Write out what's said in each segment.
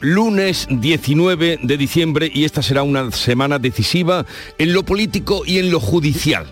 lunes 19 de diciembre y esta será una semana decisiva en lo político y en lo judicial.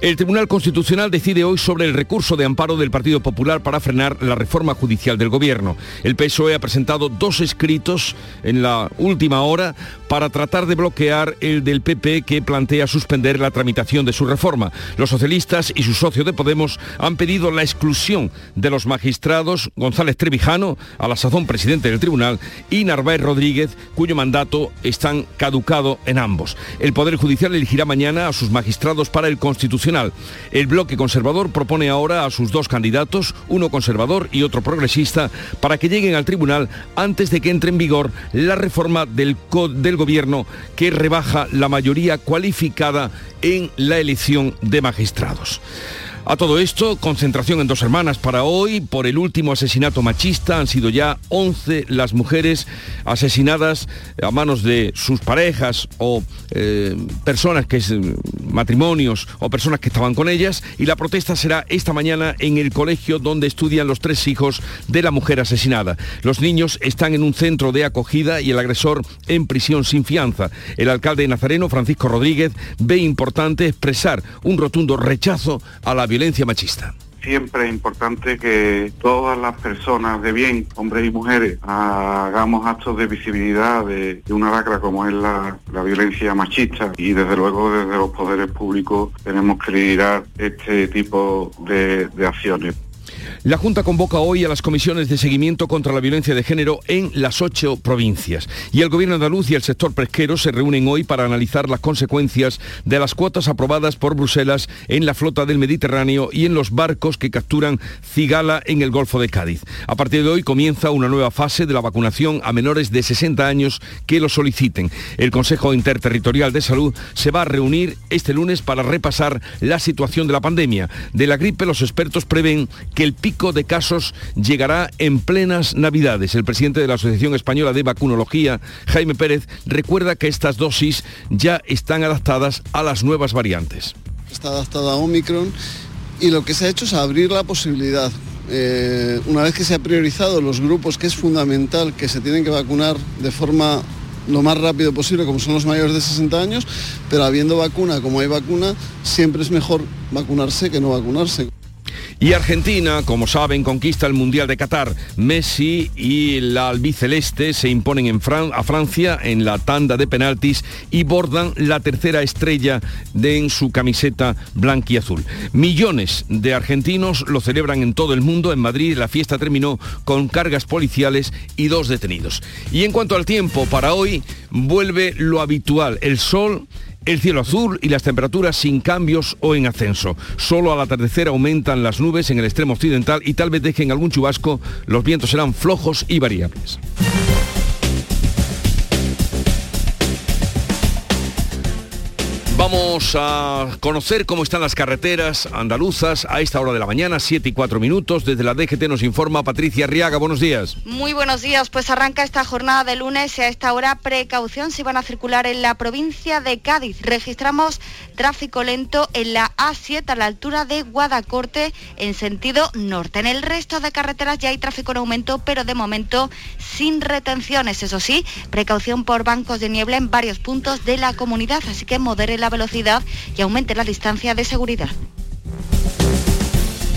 El Tribunal Constitucional decide hoy sobre el recurso de amparo del Partido Popular para frenar la reforma judicial del Gobierno. El PSOE ha presentado dos escritos en la última hora para tratar de bloquear el del PP que plantea suspender la tramitación de su reforma. Los socialistas y su socio de Podemos han pedido la exclusión de los magistrados González Trevijano, a la sazón presidente del tribunal, y Narváez Rodríguez, cuyo mandato están caducado en ambos. El Poder Judicial elegirá mañana a sus magistrados para el Constitucional. El bloque conservador propone ahora a sus dos candidatos, uno conservador y otro progresista, para que lleguen al tribunal antes de que entre en vigor la reforma del, del gobierno que rebaja la mayoría cualificada en la elección de magistrados. A todo esto, concentración en dos hermanas para hoy por el último asesinato machista. Han sido ya 11 las mujeres asesinadas a manos de sus parejas o eh, personas que es matrimonios o personas que estaban con ellas y la protesta será esta mañana en el colegio donde estudian los tres hijos de la mujer asesinada. Los niños están en un centro de acogida y el agresor en prisión sin fianza. El alcalde de Nazareno, Francisco Rodríguez, ve importante expresar un rotundo rechazo a la violencia machista siempre es importante que todas las personas de bien, hombres y mujeres, hagamos actos de visibilidad de, una lacra como es la, violencia machista y desde luego desde los poderes públicos tenemos que liderar este tipo de acciones. La Junta convoca hoy a las comisiones de seguimiento contra la violencia de género en las ocho provincias. Y el Gobierno andaluz y el sector pesquero se reúnen hoy para analizar las consecuencias de las cuotas aprobadas por Bruselas en la flota del Mediterráneo y en los barcos que capturan cigala en el Golfo de Cádiz. A partir de hoy comienza una nueva fase de la vacunación a menores de 60 años que lo soliciten. El Consejo Interterritorial de Salud se va a reunir este lunes para repasar la situación de la pandemia. De la gripe los expertos prevén que el pico de casos llegará en plenas Navidades. El presidente de la Asociación Española de Vacunología, Jaime Pérez, recuerda que estas dosis ya están adaptadas a las nuevas variantes. Está adaptada a Omicron y lo que se ha hecho es abrir la posibilidad. Eh, una vez que se ha priorizado los grupos que es fundamental que se tienen que vacunar de forma lo más rápido posible, como son los mayores de 60 años, pero habiendo vacuna como hay vacuna, siempre es mejor vacunarse que no vacunarse. Y Argentina, como saben, conquista el Mundial de Qatar. Messi y la albiceleste se imponen en a Francia en la tanda de penaltis y bordan la tercera estrella de en su camiseta blanquiazul. Millones de argentinos lo celebran en todo el mundo. En Madrid la fiesta terminó con cargas policiales y dos detenidos. Y en cuanto al tiempo, para hoy vuelve lo habitual, el sol el cielo azul y las temperaturas sin cambios o en ascenso. Solo al atardecer aumentan las nubes en el extremo occidental y tal vez dejen algún chubasco. Los vientos serán flojos y variables. Vamos a conocer cómo están las carreteras andaluzas a esta hora de la mañana, 7 y 4 minutos. Desde la DGT nos informa Patricia Riaga. Buenos días. Muy buenos días. Pues arranca esta jornada de lunes y a esta hora precaución si van a circular en la provincia de Cádiz. Registramos tráfico lento en la A7 a la altura de Guadacorte en sentido norte. En el resto de carreteras ya hay tráfico en aumento, pero de momento sin retenciones. Eso sí, precaución por bancos de niebla en varios puntos de la comunidad, así que modere la velocidad y aumente la distancia de seguridad.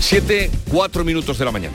7, 4 minutos de la mañana.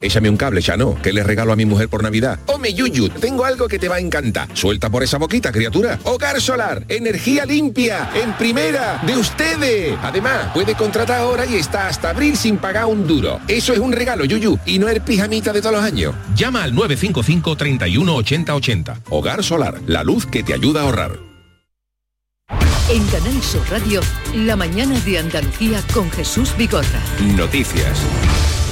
Échame un cable, ya no. ¿Qué le regalo a mi mujer por Navidad? Home, Yuyu, tengo algo que te va a encantar. Suelta por esa boquita, criatura. Hogar Solar, energía limpia, en primera, de ustedes. Además, puede contratar ahora y está hasta abril sin pagar un duro. Eso es un regalo, Yuyu, y no el pijamita de todos los años. Llama al 955 31 80 80. Hogar Solar, la luz que te ayuda a ahorrar. En Canal Sur Radio, la mañana de Andalucía con Jesús Vigorra. Noticias.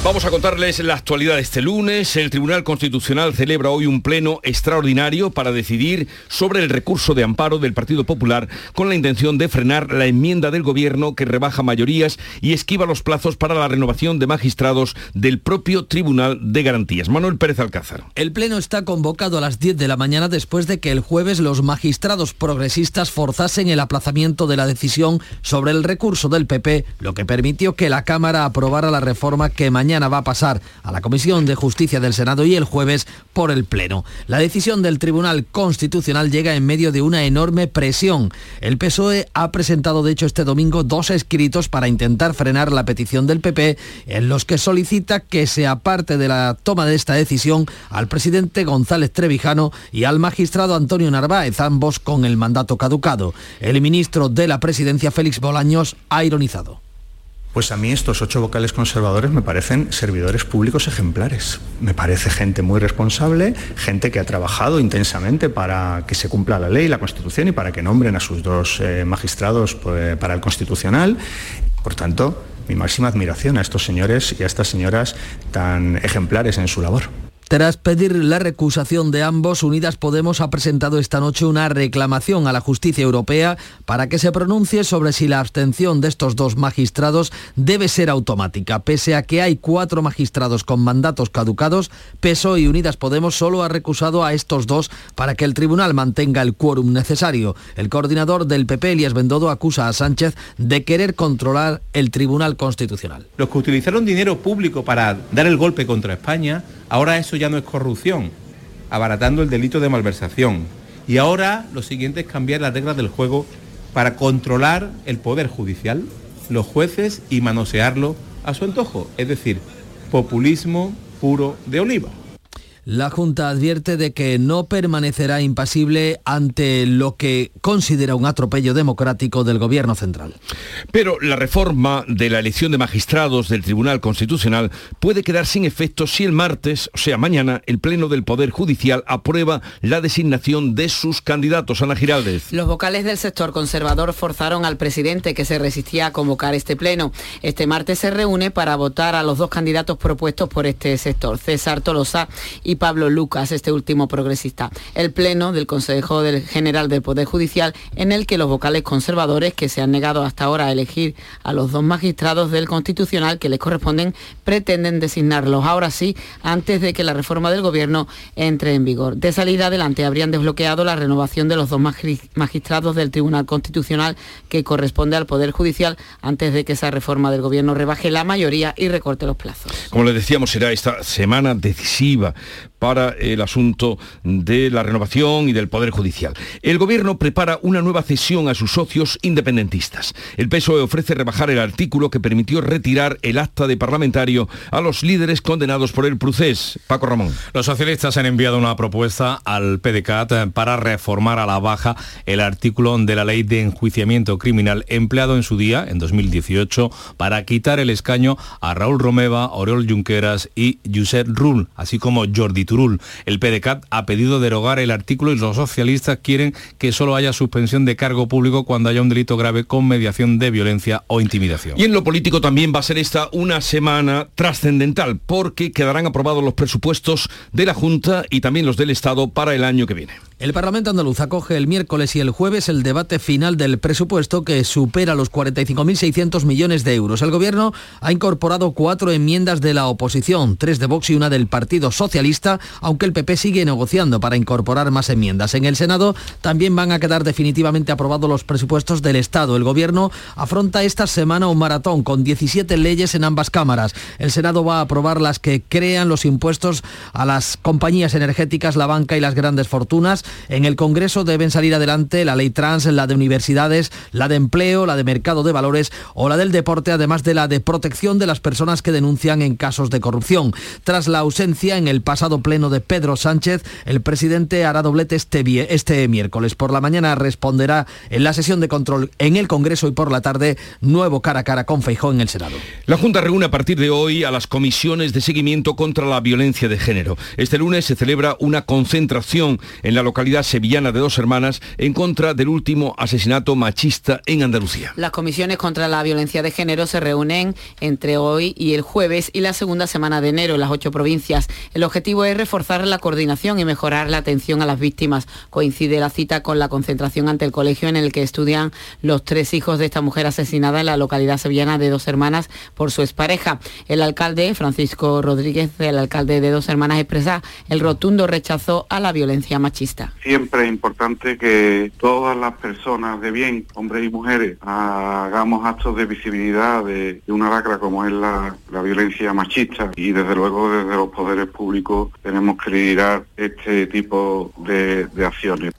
Vamos a contarles la actualidad de este lunes. El Tribunal Constitucional celebra hoy un pleno extraordinario para decidir sobre el recurso de amparo del Partido Popular con la intención de frenar la enmienda del Gobierno que rebaja mayorías y esquiva los plazos para la renovación de magistrados del propio Tribunal de Garantías. Manuel Pérez Alcázar. El pleno está convocado a las 10 de la mañana después de que el jueves los magistrados progresistas forzasen el aplazamiento de la decisión sobre el recurso del PP, lo que permitió que la Cámara aprobara la reforma que mañana va a pasar a la Comisión de Justicia del Senado y el jueves por el Pleno. La decisión del Tribunal Constitucional llega en medio de una enorme presión. El PSOE ha presentado de hecho este domingo dos escritos para intentar frenar la petición del PP en los que solicita que se aparte de la toma de esta decisión al presidente González Trevijano y al magistrado Antonio Narváez, ambos con el mandato caducado. El ministro de la Presidencia, Félix Bolaños, ha ironizado. Pues a mí estos ocho vocales conservadores me parecen servidores públicos ejemplares. Me parece gente muy responsable, gente que ha trabajado intensamente para que se cumpla la ley, la Constitución y para que nombren a sus dos eh, magistrados pues, para el Constitucional. Por tanto, mi máxima admiración a estos señores y a estas señoras tan ejemplares en su labor. Tras pedir la recusación de ambos, Unidas Podemos ha presentado esta noche una reclamación a la justicia europea para que se pronuncie sobre si la abstención de estos dos magistrados debe ser automática. Pese a que hay cuatro magistrados con mandatos caducados, PSOE y Unidas Podemos solo ha recusado a estos dos para que el tribunal mantenga el quórum necesario. El coordinador del PP, Elías Bendodo, acusa a Sánchez de querer controlar el Tribunal Constitucional. Los que utilizaron dinero público para dar el golpe contra España Ahora eso ya no es corrupción, abaratando el delito de malversación. Y ahora lo siguiente es cambiar las reglas del juego para controlar el poder judicial, los jueces y manosearlo a su antojo, es decir, populismo puro de oliva. La Junta advierte de que no permanecerá impasible ante lo que considera un atropello democrático del Gobierno central. Pero la reforma de la elección de magistrados del Tribunal Constitucional puede quedar sin efecto si el martes, o sea mañana, el Pleno del Poder Judicial aprueba la designación de sus candidatos. Ana Giraldez. Los vocales del sector conservador forzaron al presidente que se resistía a convocar este Pleno. Este martes se reúne para votar a los dos candidatos propuestos por este sector, César Tolosa y y Pablo Lucas, este último progresista. El Pleno del Consejo General del Poder Judicial, en el que los vocales conservadores que se han negado hasta ahora a elegir a los dos magistrados del Constitucional que les corresponden, pretenden designarlos ahora sí, antes de que la reforma del Gobierno entre en vigor. De salida adelante habrían desbloqueado la renovación de los dos magistrados del Tribunal Constitucional que corresponde al Poder Judicial antes de que esa reforma del Gobierno rebaje la mayoría y recorte los plazos. Como les decíamos, será esta semana decisiva para el asunto de la renovación y del Poder Judicial. El Gobierno prepara una nueva cesión a sus socios independentistas. El PSOE ofrece rebajar el artículo que permitió retirar el acta de parlamentario a los líderes condenados por el procés. Paco Ramón. Los socialistas han enviado una propuesta al PDCAT para reformar a la baja el artículo de la ley de enjuiciamiento criminal empleado en su día, en 2018, para quitar el escaño a Raúl Romeva, Oriol Junqueras y Josep Rull, así como Jordi Turul. El PDCAT ha pedido derogar el artículo y los socialistas quieren que solo haya suspensión de cargo público cuando haya un delito grave con mediación de violencia o intimidación. Y en lo político también va a ser esta una semana trascendental porque quedarán aprobados los presupuestos de la Junta y también los del Estado para el año que viene. El Parlamento andaluz acoge el miércoles y el jueves el debate final del presupuesto que supera los 45.600 millones de euros. El Gobierno ha incorporado cuatro enmiendas de la oposición, tres de Vox y una del Partido Socialista, aunque el PP sigue negociando para incorporar más enmiendas. En el Senado también van a quedar definitivamente aprobados los presupuestos del Estado. El Gobierno afronta esta semana un maratón con 17 leyes en ambas cámaras. El Senado va a aprobar las que crean los impuestos a las compañías energéticas, la banca y las grandes fortunas En el Congreso deben salir adelante la ley trans, la de universidades, la de empleo, la de mercado de valores o la del deporte, además de la de protección de las personas que denuncian en casos de corrupción. Tras la ausencia en el pasado pleno de Pedro Sánchez, el presidente hará doblete este, este miércoles. Por la mañana responderá en la sesión de control en el Congreso y por la tarde nuevo cara a cara con Feijó en el Senado. La Junta reúne a partir de hoy a las comisiones de seguimiento contra la violencia de género. Este lunes se celebra una concentración en la localidad sevillana de Dos Hermanas en contra del último asesinato machista en Andalucía. Las comisiones contra la violencia de género se reúnen entre hoy y el jueves y la segunda semana de enero en las ocho provincias. El objetivo es reforzar la coordinación y mejorar la atención a las víctimas. Coincide la cita con la concentración ante el colegio en el que estudian los tres hijos de esta mujer asesinada en la localidad sevillana de Dos Hermanas por su expareja. El alcalde, Francisco Rodríguez, el alcalde de Dos Hermanas, expresa el rotundo rechazo a la violencia machista. Siempre es importante que todas las personas de bien, hombres y mujeres, hagamos actos de visibilidad de, una lacra como es la, violencia machista y desde luego desde los poderes públicos tenemos que liderar este tipo de acciones.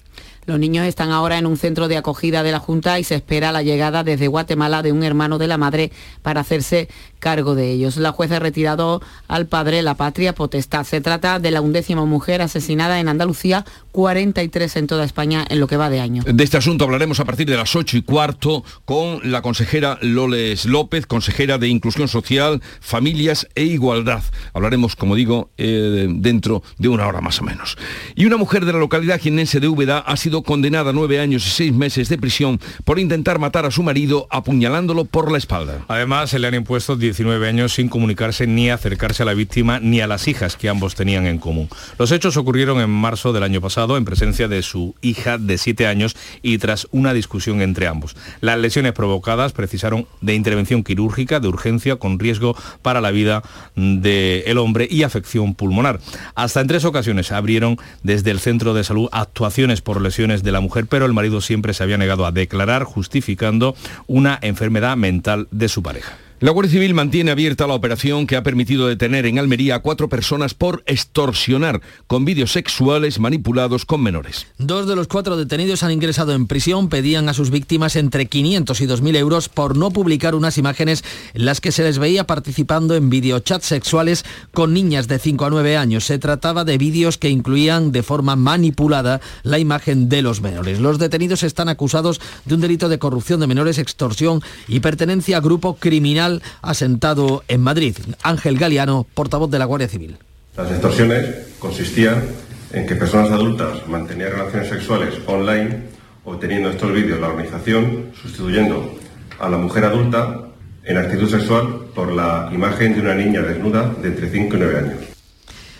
Los niños están ahora en un centro de acogida de la Junta y se espera la llegada desde Guatemala de un hermano de la madre para hacerse cargo de ellos. La jueza ha retirado al padre la patria potestad. Se trata de la undécima mujer asesinada en Andalucía, 43 en toda España en lo que va de año. De este asunto hablaremos a partir de las 8 y cuarto con la consejera Loles López, consejera de Inclusión Social, Familias e Igualdad. Hablaremos, como digo, eh, dentro de una hora más o menos. Y una mujer de la localidad de Úbeda ha sido condenada a nueve años y seis meses de prisión por intentar matar a su marido apuñalándolo por la espalda. Además, se le han impuesto 19 años sin comunicarse ni acercarse a la víctima ni a las hijas que ambos tenían en común. Los hechos ocurrieron en marzo del año pasado en presencia de su hija de siete años y tras una discusión entre ambos. Las lesiones provocadas precisaron de intervención quirúrgica de urgencia con riesgo para la vida del hombre y afección pulmonar. Hasta en tres ocasiones abrieron desde el centro de salud actuaciones por lesiones de la mujer, pero el marido siempre se había negado a declarar, justificando una enfermedad mental de su pareja. La Guardia Civil mantiene abierta la operación que ha permitido detener en Almería a cuatro personas por extorsionar con vídeos sexuales manipulados con menores. Dos de los cuatro detenidos han ingresado en prisión, pedían a sus víctimas entre 500 y 2.000 euros por no publicar unas imágenes en las que se les veía participando en videochats sexuales con niñas de 5 a 9 años. Se trataba de vídeos que incluían de forma manipulada la imagen de los menores. Los detenidos están acusados de un delito de corrupción de menores, extorsión y pertenencia a grupo criminal asentado en Madrid. Ángel Galeano, portavoz de la Guardia Civil. Las extorsiones consistían en que personas adultas mantenían relaciones sexuales online, obteniendo estos vídeos la organización, sustituyendo a la mujer adulta en actitud sexual por la imagen de una niña desnuda de entre 5 y 9 años.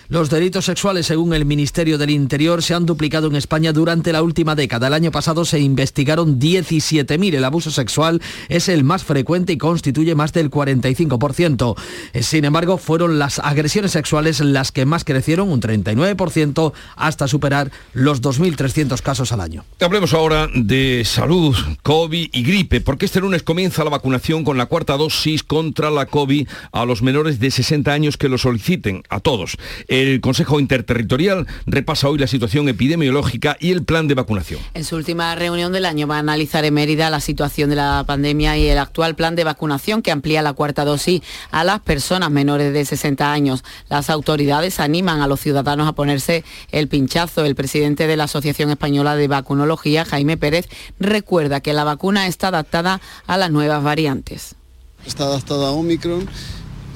Los delitos sexuales, según el Ministerio del Interior, se han duplicado en España durante la última década. El año pasado se investigaron 17.000. El abuso sexual es el más frecuente y constituye más del 45%. Sin embargo, fueron las agresiones sexuales las que más crecieron, un 39%, hasta superar los 2.300 casos al año. Hablemos ahora de salud, COVID y gripe, porque este lunes comienza la vacunación con la cuarta dosis contra la COVID a los menores de 60 años que lo soliciten, a todos. El Consejo Interterritorial repasa hoy la situación epidemiológica y el plan de vacunación. En su última reunión del año va a analizar en Mérida la situación de la pandemia y el actual plan de vacunación que amplía la cuarta dosis a las personas menores de 60 años. Las autoridades animan a los ciudadanos a ponerse el pinchazo. El presidente de la Asociación Española de Vacunología, Jaime Pérez, recuerda que la vacuna está adaptada a las nuevas variantes. Está adaptada a Omicron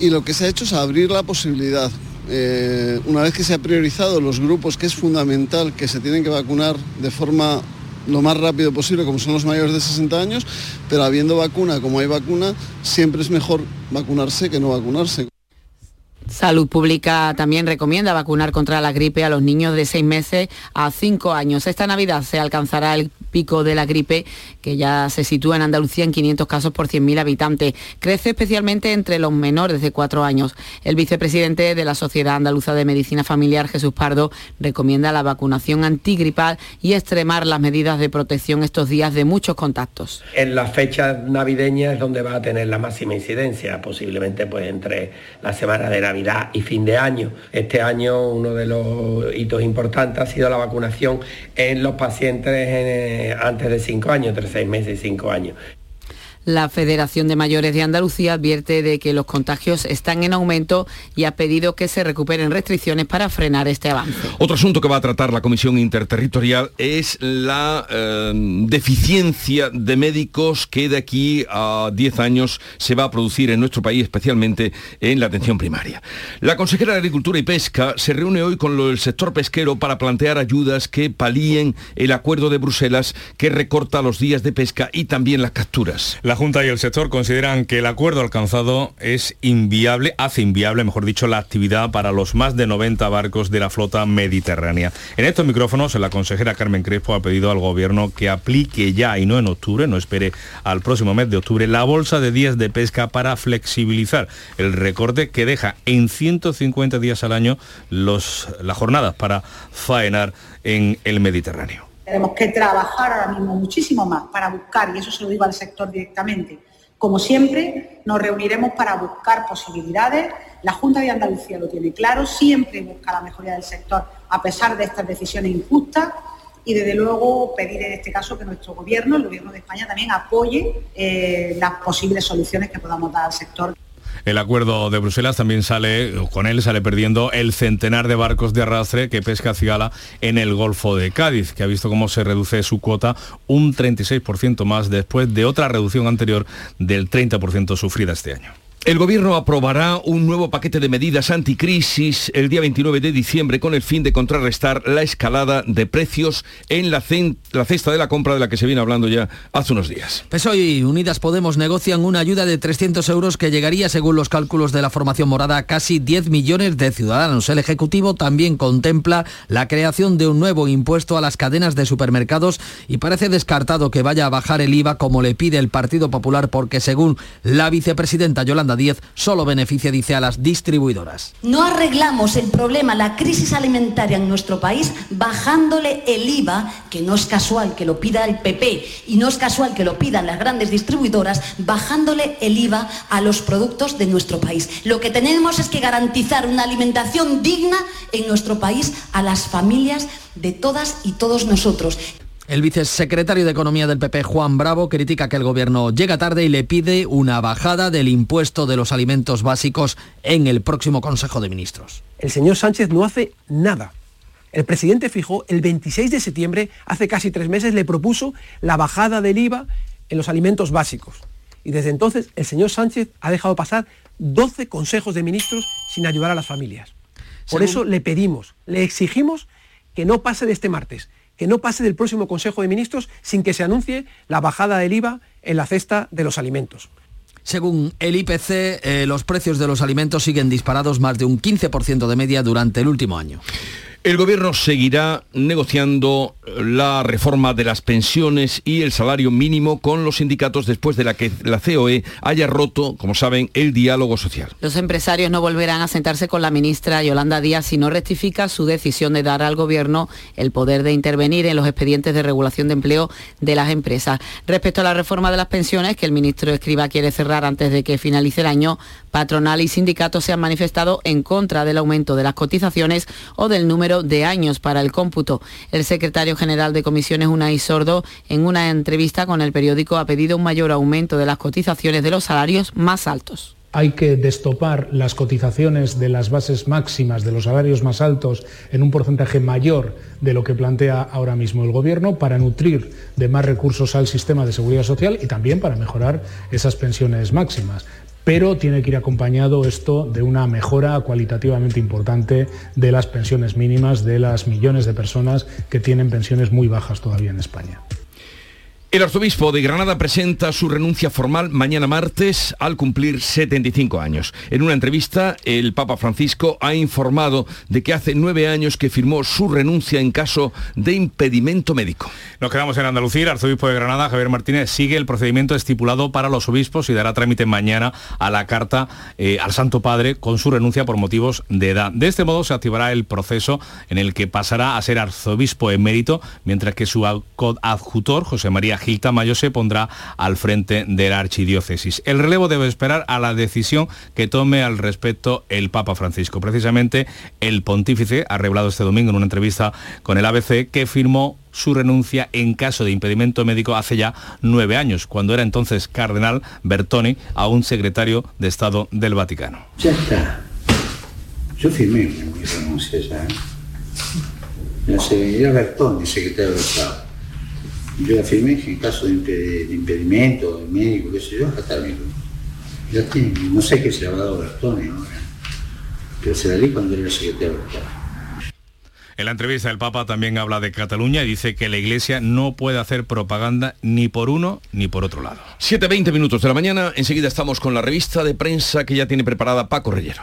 y lo que se ha hecho es abrir la posibilidad eh, una vez que se ha priorizado los grupos que es fundamental que se tienen que vacunar de forma lo más rápido posible, como son los mayores de 60 años, pero habiendo vacuna, como hay vacuna, siempre es mejor vacunarse que no vacunarse. Salud Pública también recomienda vacunar contra la gripe a los niños de 6 meses a 5 años. Esta Navidad se alcanzará el pico de la gripe que ya se sitúa en Andalucía en 500 casos por 100.000 habitantes. Crece especialmente entre los menores de 4 años. El vicepresidente de la Sociedad Andaluza de Medicina Familiar, Jesús Pardo, recomienda la vacunación antigripal y extremar las medidas de protección estos días de muchos contactos. En las fechas navideñas es donde va a tener la máxima incidencia, posiblemente pues entre la semana de Navidad Y fin de año. Este año uno de los hitos importantes ha sido la vacunación en los pacientes eh, antes de 5 años, entre 6 meses y 5 años. La Federación de Mayores de Andalucía advierte de que los contagios están en aumento y ha pedido que se recuperen restricciones para frenar este avance. Otro asunto que va a tratar la Comisión Interterritorial es la eh, deficiencia de médicos que de aquí a 10 años se va a producir en nuestro país, especialmente en la atención primaria. La consejera de Agricultura y Pesca se reúne hoy con el sector pesquero para plantear ayudas que palíen el acuerdo de Bruselas que recorta los días de pesca y también las capturas. La Junta y el sector consideran que el acuerdo alcanzado es inviable, hace inviable, mejor dicho, la actividad para los más de 90 barcos de la flota mediterránea. En estos micrófonos, la consejera Carmen Crespo ha pedido al gobierno que aplique ya y no en octubre, no espere al próximo mes de octubre, la bolsa de días de pesca para flexibilizar el recorte que deja en 150 días al año los, las jornadas para faenar en el Mediterráneo. Tenemos que trabajar ahora mismo muchísimo más para buscar, y eso se lo digo al sector directamente, como siempre, nos reuniremos para buscar posibilidades. La Junta de Andalucía lo tiene claro, siempre busca la mejoría del sector a pesar de estas decisiones injustas y desde luego pedir en este caso que nuestro gobierno, el gobierno de España, también apoye eh, las posibles soluciones que podamos dar al sector. El acuerdo de Bruselas también sale, con él sale perdiendo el centenar de barcos de arrastre que pesca Cigala en el Golfo de Cádiz, que ha visto cómo se reduce su cuota un 36% más después de otra reducción anterior del 30% sufrida este año. El Gobierno aprobará un nuevo paquete de medidas anticrisis el día 29 de diciembre con el fin de contrarrestar la escalada de precios en la, cesta de la compra de la que se viene hablando ya hace unos días. PSOE y Unidas Podemos negocian una ayuda de 300 euros que llegaría, según los cálculos de la formación morada, a casi 10 millones de ciudadanos. El Ejecutivo también contempla la creación de un nuevo impuesto a las cadenas de supermercados y parece descartado que vaya a bajar el IVA como le pide el Partido Popular porque, según la vicepresidenta Yolanda 10 solo beneficia, dice, a las distribuidoras. No arreglamos el problema, la crisis alimentaria en nuestro país, bajándole el IVA, que no es casual que lo pida el PP y no es casual que lo pidan las grandes distribuidoras, bajándole el IVA a los productos de nuestro país. Lo que tenemos es que garantizar una alimentación digna en nuestro país a las familias de todas y todos nosotros. El vicesecretario de Economía del PP, Juan Bravo, critica que el gobierno llega tarde y le pide una bajada del impuesto de los alimentos básicos en el próximo Consejo de Ministros. El señor Sánchez no hace nada. El presidente fijó el 26 de septiembre, hace casi tres meses, le propuso la bajada del IVA en los alimentos básicos. Y desde entonces el señor Sánchez ha dejado pasar 12 consejos de ministros sin ayudar a las familias. Por eso le pedimos, le exigimos que no pase de este martes, que no pase del próximo Consejo de Ministros sin que se anuncie la bajada del IVA en la cesta de los alimentos. Según el IPC, eh, los precios de los alimentos siguen disparados más de un 15% de media durante el último año. El gobierno seguirá negociando la reforma de las pensiones y el salario mínimo con los sindicatos después de la que la COE haya roto, como saben, el diálogo social. Los empresarios no volverán a sentarse con la ministra Yolanda Díaz si no rectifica su decisión de dar al gobierno el poder de intervenir en los expedientes de regulación de empleo de las empresas. Respecto a la reforma de las pensiones que el ministro Escriba quiere cerrar antes de que finalice el año, patronal y sindicatos se han manifestado en contra del aumento de las cotizaciones o del número de años para el cómputo. El secretario general de comisiones, Unai Sordo, en una entrevista con el periódico ha pedido un mayor aumento de las cotizaciones de los salarios más altos hay que destopar las cotizaciones de las bases máximas de los salarios más altos en un porcentaje mayor de lo que plantea ahora mismo el Gobierno para nutrir de más recursos al sistema de seguridad social y también para mejorar esas pensiones máximas pero tiene que ir acompañado esto de una mejora cualitativamente importante de las pensiones mínimas de las millones de personas que tienen pensiones muy bajas todavía en España. El arzobispo de Granada presenta su renuncia formal mañana martes al cumplir 75 años. En una entrevista, el Papa Francisco ha informado de que hace nueve años que firmó su renuncia en caso de impedimento médico. Nos quedamos en Andalucía. El arzobispo de Granada, Javier Martínez, sigue el procedimiento estipulado para los obispos y dará trámite mañana a la carta eh, al Santo Padre con su renuncia por motivos de edad. De este modo se activará el proceso en el que pasará a ser arzobispo emérito, mientras que su adjutor, José María Gil Tamayo se pondrá al frente de la archidiócesis. El relevo debe esperar a la decisión que tome al respecto el Papa Francisco. Precisamente el pontífice ha revelado este domingo en una entrevista con el ABC que firmó su renuncia en caso de impedimento médico hace ya nueve años, cuando era entonces cardenal Bertoni, a un secretario de Estado del Vaticano. Ya está. Yo firmé mi renuncia ya. La Bertoni, secretario de Estado. Yo la firmé en caso de, impedimento, médico, qué sé yo, está Ya tiene, no sé qué se le ha dado Bertoni ahora, pero se la di cuando era secretario de Estado. En la entrevista el Papa también habla de Cataluña y dice que la Iglesia no puede hacer propaganda ni por uno ni por otro lado. 7.20 minutos de la mañana, enseguida estamos con la revista de prensa que ya tiene preparada Paco Rellero.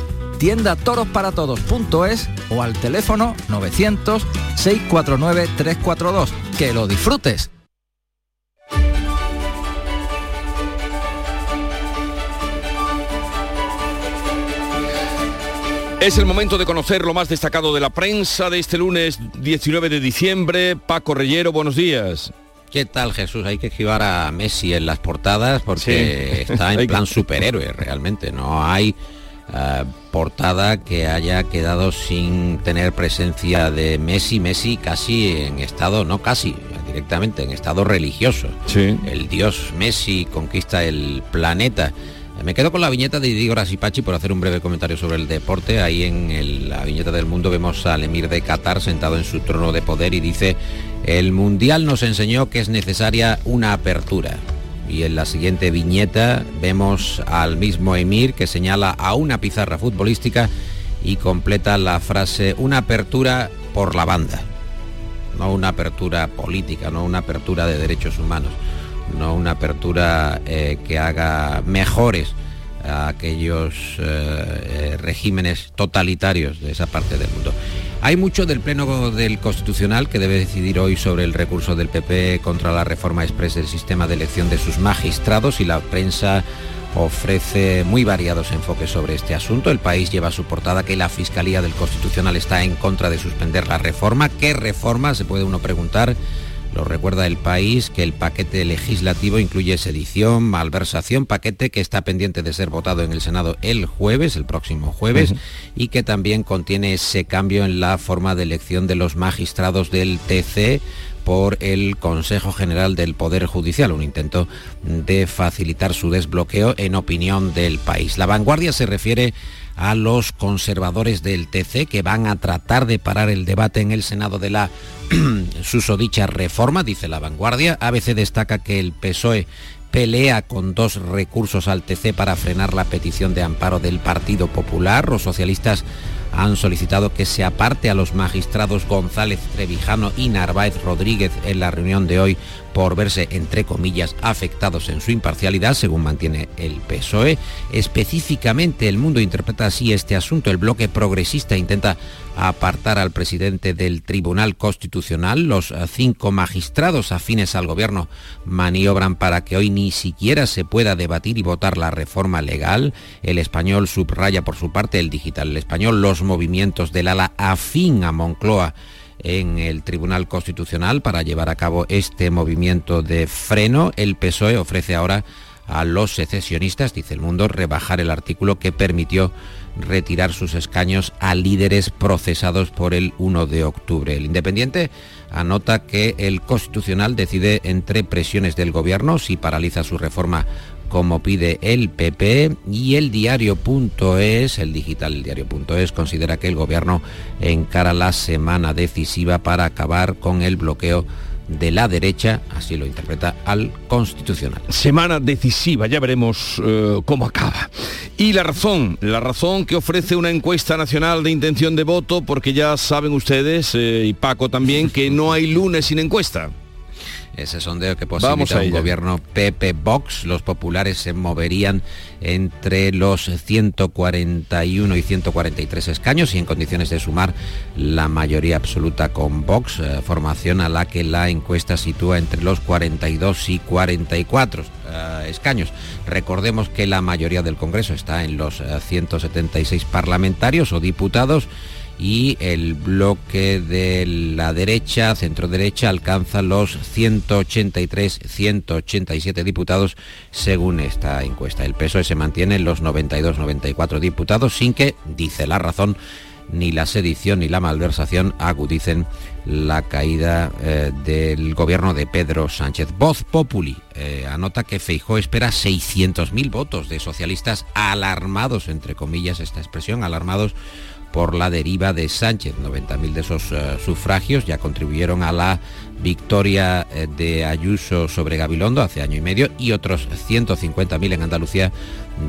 Tienda torosparatodos.es o al teléfono 900-649-342. Que lo disfrutes. Es el momento de conocer lo más destacado de la prensa de este lunes 19 de diciembre. Paco Reyero, buenos días. ¿Qué tal Jesús? Hay que esquivar a Messi en las portadas porque está en plan superhéroe realmente. No hay eh, portada que haya quedado sin tener presencia de Messi. Messi casi en estado, no casi, directamente en estado religioso. El dios Messi conquista el planeta. Me quedo con la viñeta de Diego Rasipachi por hacer un breve comentario sobre el deporte. Ahí en la viñeta del mundo vemos al emir de Qatar sentado en su trono de poder y dice, el Mundial nos enseñó que es necesaria una apertura. Y en la siguiente viñeta vemos al mismo emir que señala a una pizarra futbolística y completa la frase, una apertura por la banda. No una apertura política, no una apertura de derechos humanos no una apertura eh, que haga mejores a aquellos eh, eh, regímenes totalitarios de esa parte del mundo. Hay mucho del Pleno del Constitucional que debe decidir hoy sobre el recurso del PP contra la reforma express del sistema de elección de sus magistrados y la prensa ofrece muy variados enfoques sobre este asunto. El país lleva su portada que la Fiscalía del Constitucional está en contra de suspender la reforma. ¿Qué reforma? Se puede uno preguntar lo recuerda el país que el paquete legislativo incluye sedición, malversación, paquete que está pendiente de ser votado en el Senado el jueves, el próximo jueves, y que también contiene ese cambio en la forma de elección de los magistrados del TC por el Consejo General del Poder Judicial, un intento de facilitar su desbloqueo en opinión del país. La vanguardia se refiere a los conservadores del TC que van a tratar de parar el debate en el Senado de la susodicha reforma, dice la vanguardia. ABC destaca que el PSOE pelea con dos recursos al TC para frenar la petición de amparo del Partido Popular. Los socialistas han solicitado que se aparte a los magistrados González Trevijano y Narváez Rodríguez en la reunión de hoy por verse, entre comillas, afectados en su imparcialidad, según mantiene el PSOE. Específicamente, el mundo interpreta así este asunto. El bloque progresista intenta apartar al presidente del Tribunal Constitucional. Los cinco magistrados afines al gobierno maniobran para que hoy ni siquiera se pueda debatir y votar la reforma legal. El español subraya por su parte, el digital el español, los movimientos del ala afín a Moncloa en el Tribunal Constitucional para llevar a cabo este movimiento de freno. El PSOE ofrece ahora a los secesionistas, dice el mundo, rebajar el artículo que permitió retirar sus escaños a líderes procesados por el 1 de octubre. El Independiente anota que el Constitucional decide entre presiones del Gobierno si paraliza su reforma como pide el PP y el diario.es, el digital el diario.es considera que el gobierno encara la semana decisiva para acabar con el bloqueo de la derecha, así lo interpreta al Constitucional. Semana decisiva, ya veremos eh, cómo acaba. Y la razón, la razón que ofrece una encuesta nacional de intención de voto, porque ya saben ustedes, eh, y Paco también, que no hay lunes sin encuesta. Ese sondeo que posibilita un gobierno PP Vox. Los populares se moverían entre los 141 y 143 escaños y en condiciones de sumar la mayoría absoluta con Vox, eh, formación a la que la encuesta sitúa entre los 42 y 44 eh, escaños. Recordemos que la mayoría del Congreso está en los eh, 176 parlamentarios o diputados y el bloque de la derecha, centro derecha, alcanza los 183-187 diputados según esta encuesta. El PSOE se mantiene en los 92-94 diputados sin que, dice la razón, ni la sedición ni la malversación agudicen la caída eh, del gobierno de Pedro Sánchez. Voz Populi eh, anota que Feijó espera 600.000 votos de socialistas alarmados, entre comillas esta expresión, alarmados por la deriva de Sánchez. 90.000 de esos eh, sufragios ya contribuyeron a la victoria eh, de Ayuso sobre Gabilondo hace año y medio y otros 150.000 en Andalucía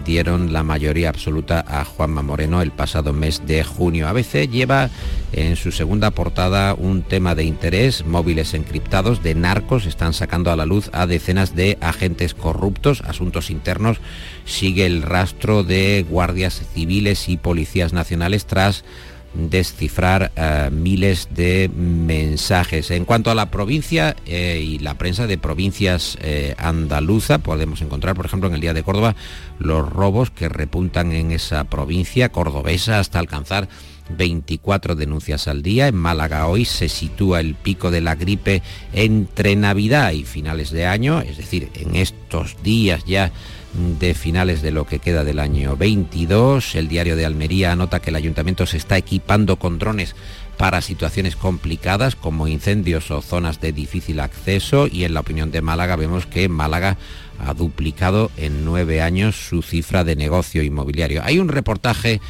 dieron la mayoría absoluta a Juanma Moreno el pasado mes de junio. ABC lleva en su segunda portada un tema de interés, móviles encriptados de narcos están sacando a la luz a decenas de agentes corruptos, asuntos internos, sigue el rastro de guardias civiles y policías nacionales tras descifrar eh, miles de mensajes. En cuanto a la provincia eh, y la prensa de provincias eh, andaluza, podemos encontrar, por ejemplo, en el Día de Córdoba, los robos que repuntan en esa provincia cordobesa hasta alcanzar 24 denuncias al día. En Málaga hoy se sitúa el pico de la gripe entre Navidad y finales de año, es decir, en estos días ya de finales de lo que queda del año 22. El diario de Almería anota que el ayuntamiento se está equipando con drones para situaciones complicadas como incendios o zonas de difícil acceso y en la opinión de Málaga vemos que Málaga ha duplicado en nueve años su cifra de negocio inmobiliario. Hay un reportaje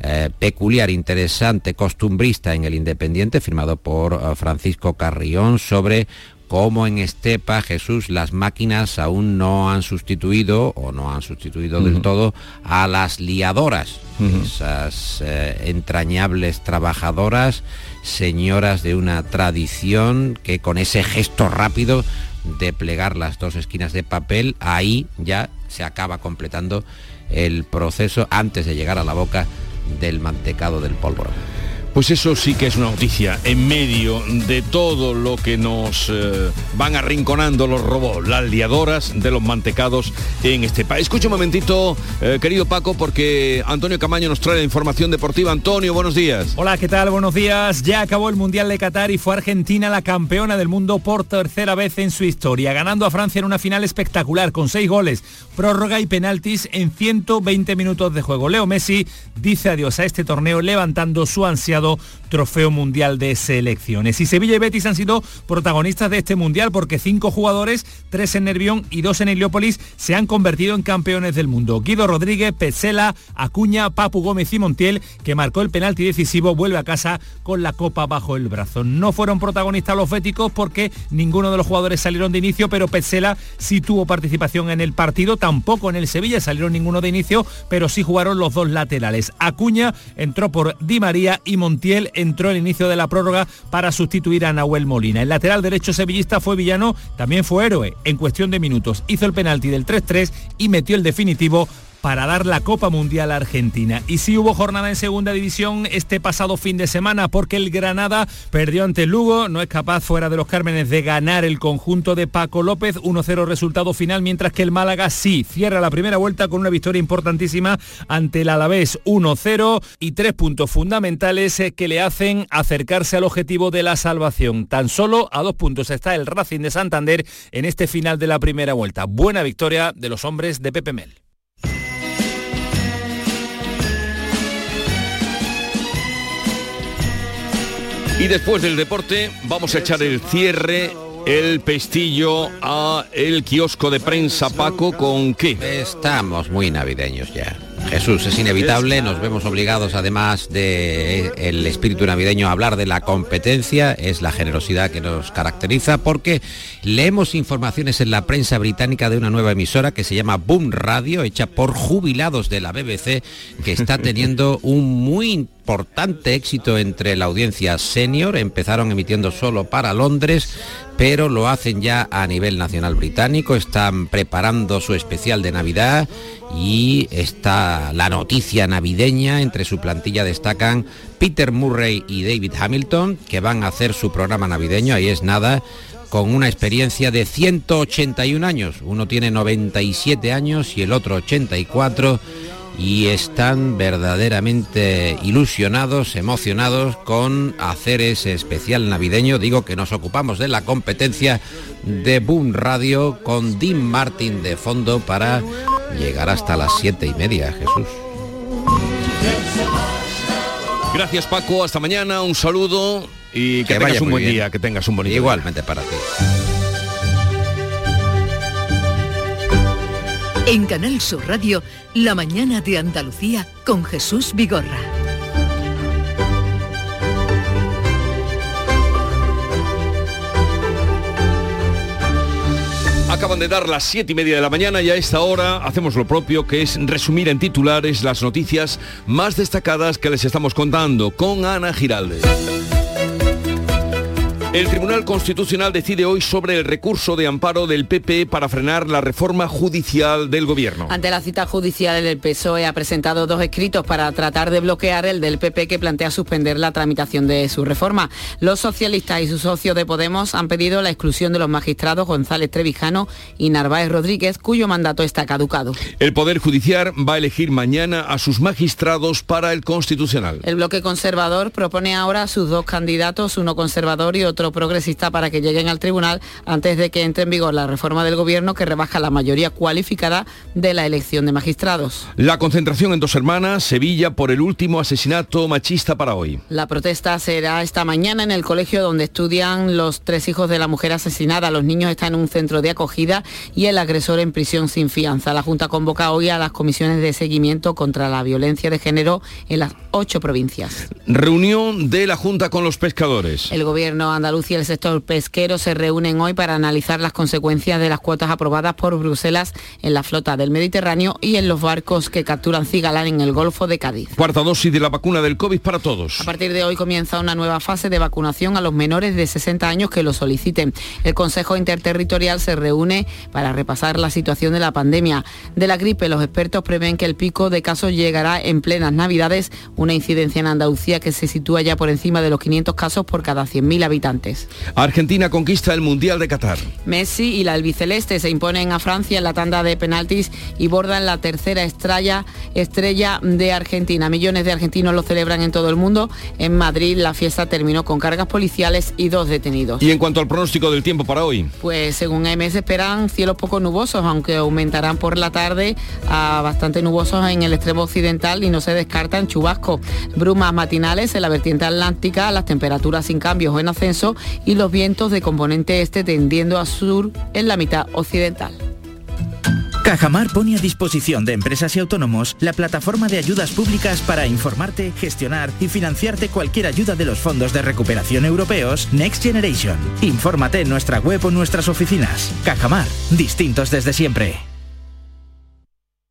eh, peculiar, interesante, costumbrista en el Independiente, firmado por eh, Francisco Carrión, sobre cómo en Estepa, Jesús, las máquinas aún no han sustituido o no han sustituido del todo a las liadoras, esas eh, entrañables trabajadoras, señoras de una tradición que con ese gesto rápido de plegar las dos esquinas de papel, ahí ya se acaba completando el proceso antes de llegar a la boca del mantecado del pólvora. Pues eso sí que es una noticia en medio de todo lo que nos eh, van arrinconando los robots, las liadoras de los mantecados en este país. Escucha un momentito, eh, querido Paco, porque Antonio Camaño nos trae la información deportiva. Antonio, buenos días. Hola, ¿qué tal? Buenos días. Ya acabó el Mundial de Qatar y fue Argentina la campeona del mundo por tercera vez en su historia, ganando a Francia en una final espectacular con seis goles, prórroga y penaltis en 120 minutos de juego. Leo Messi dice adiós a este torneo levantando su ansiado trofeo mundial de selecciones. Y Sevilla y Betis han sido protagonistas de este mundial porque cinco jugadores, tres en Nervión y dos en Heliópolis, se han convertido en campeones del mundo. Guido Rodríguez, Petzela, Acuña, Papu Gómez y Montiel, que marcó el penalti decisivo, vuelve a casa con la copa bajo el brazo. No fueron protagonistas los féticos porque ninguno de los jugadores salieron de inicio, pero Petzela sí tuvo participación en el partido, tampoco en el Sevilla salieron ninguno de inicio, pero sí jugaron los dos laterales. Acuña entró por Di María y Montiel entró al inicio de la prórroga para sustituir a Nahuel Molina. El lateral derecho sevillista fue villano, también fue héroe. En cuestión de minutos hizo el penalti del 3-3 y metió el definitivo para dar la Copa Mundial a Argentina. Y sí hubo jornada en segunda división este pasado fin de semana porque el Granada perdió ante Lugo, no es capaz fuera de los Cármenes de ganar el conjunto de Paco López, 1-0 resultado final, mientras que el Málaga sí cierra la primera vuelta con una victoria importantísima ante el Alavés 1-0 y tres puntos fundamentales eh, que le hacen acercarse al objetivo de la salvación. Tan solo a dos puntos está el Racing de Santander en este final de la primera vuelta. Buena victoria de los hombres de Pepe Mel. Y después del deporte vamos a echar el cierre, el pestillo a el kiosco de prensa Paco con qué. Estamos muy navideños ya. Jesús, es inevitable, nos vemos obligados además de el espíritu navideño a hablar de la competencia, es la generosidad que nos caracteriza porque leemos informaciones en la prensa británica de una nueva emisora que se llama Boom Radio, hecha por jubilados de la BBC, que está teniendo un muy importante éxito entre la audiencia senior. Empezaron emitiendo solo para Londres, pero lo hacen ya a nivel nacional británico. Están preparando su especial de Navidad y está la noticia navideña. Entre su plantilla destacan Peter Murray y David Hamilton, que van a hacer su programa navideño. Ahí es nada con una experiencia de 181 años. Uno tiene 97 años y el otro 84 y están verdaderamente ilusionados, emocionados con hacer ese especial navideño. Digo que nos ocupamos de la competencia de Boom Radio con Dean Martin de fondo para llegar hasta las siete y media, Jesús. Gracias Paco, hasta mañana, un saludo y que, Que tengas un buen bien. día, que tengas un bonito día. Igualmente para ti. En Canal Sur Radio, La mañana de Andalucía con Jesús Vigorra. Acaban de dar las siete y media de la mañana y a esta hora hacemos lo propio, que es resumir en titulares las noticias más destacadas que les estamos contando con Ana Giralde. El Tribunal Constitucional decide hoy sobre el recurso de amparo del PP para frenar la reforma judicial del Gobierno. Ante la cita judicial, el PSOE ha presentado dos escritos para tratar de bloquear el del PP que plantea suspender la tramitación de su reforma. Los socialistas y sus socios de Podemos han pedido la exclusión de los magistrados González Trevijano y Narváez Rodríguez, cuyo mandato está caducado. El Poder Judicial va a elegir mañana a sus magistrados para el Constitucional. El bloque conservador propone ahora a sus dos candidatos, uno conservador y otro progresista, para que lleguen al tribunal antes de que entre en vigor la reforma del gobierno que rebaja la mayoría cualificada de la elección de magistrados. La concentración en Dos Hermanas, Sevilla, por el último asesinato machista para hoy. La protesta será esta mañana en el colegio donde estudian los tres hijos de la mujer asesinada. Los niños están en un centro de acogida y el agresor en prisión sin fianza. La Junta convoca hoy a las comisiones de seguimiento contra la violencia de género en las ocho provincias. Reunión de la Junta con los pescadores. El gobierno andaluz y el sector pesquero se reúnen hoy para analizar las consecuencias de las cuotas aprobadas por Bruselas en la flota del Mediterráneo y en los barcos que capturan cigalán en el Golfo de Cádiz. Cuarta dosis de la vacuna del COVID para todos. A partir de hoy comienza una nueva fase de vacunación a los menores de 60 años que lo soliciten. El Consejo Interterritorial se reúne para repasar la situación de la pandemia. De la gripe, los expertos prevén que el pico de casos llegará en plenas Navidades, una incidencia en Andalucía que se sitúa ya por encima de los 500 casos por cada 100.000 habitantes. Argentina conquista el Mundial de Qatar. Messi y la albiceleste se imponen a Francia en la tanda de penaltis y bordan la tercera estrella, estrella de Argentina. Millones de argentinos lo celebran en todo el mundo. En Madrid la fiesta terminó con cargas policiales y dos detenidos. Y en cuanto al pronóstico del tiempo para hoy. Pues según AMS esperan cielos poco nubosos, aunque aumentarán por la tarde a bastante nubosos en el extremo occidental y no se descartan chubascos. Brumas matinales en la vertiente atlántica, las temperaturas sin cambios o en ascenso y los vientos de componente este tendiendo a sur en la mitad occidental. Cajamar pone a disposición de empresas y autónomos la plataforma de ayudas públicas para informarte, gestionar y financiarte cualquier ayuda de los fondos de recuperación europeos Next Generation. Infórmate en nuestra web o nuestras oficinas. Cajamar, distintos desde siempre.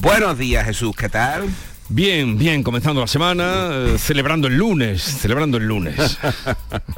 Buenos días, Jesús, ¿qué tal? Bien, bien, comenzando la semana, eh, celebrando el lunes, celebrando el lunes.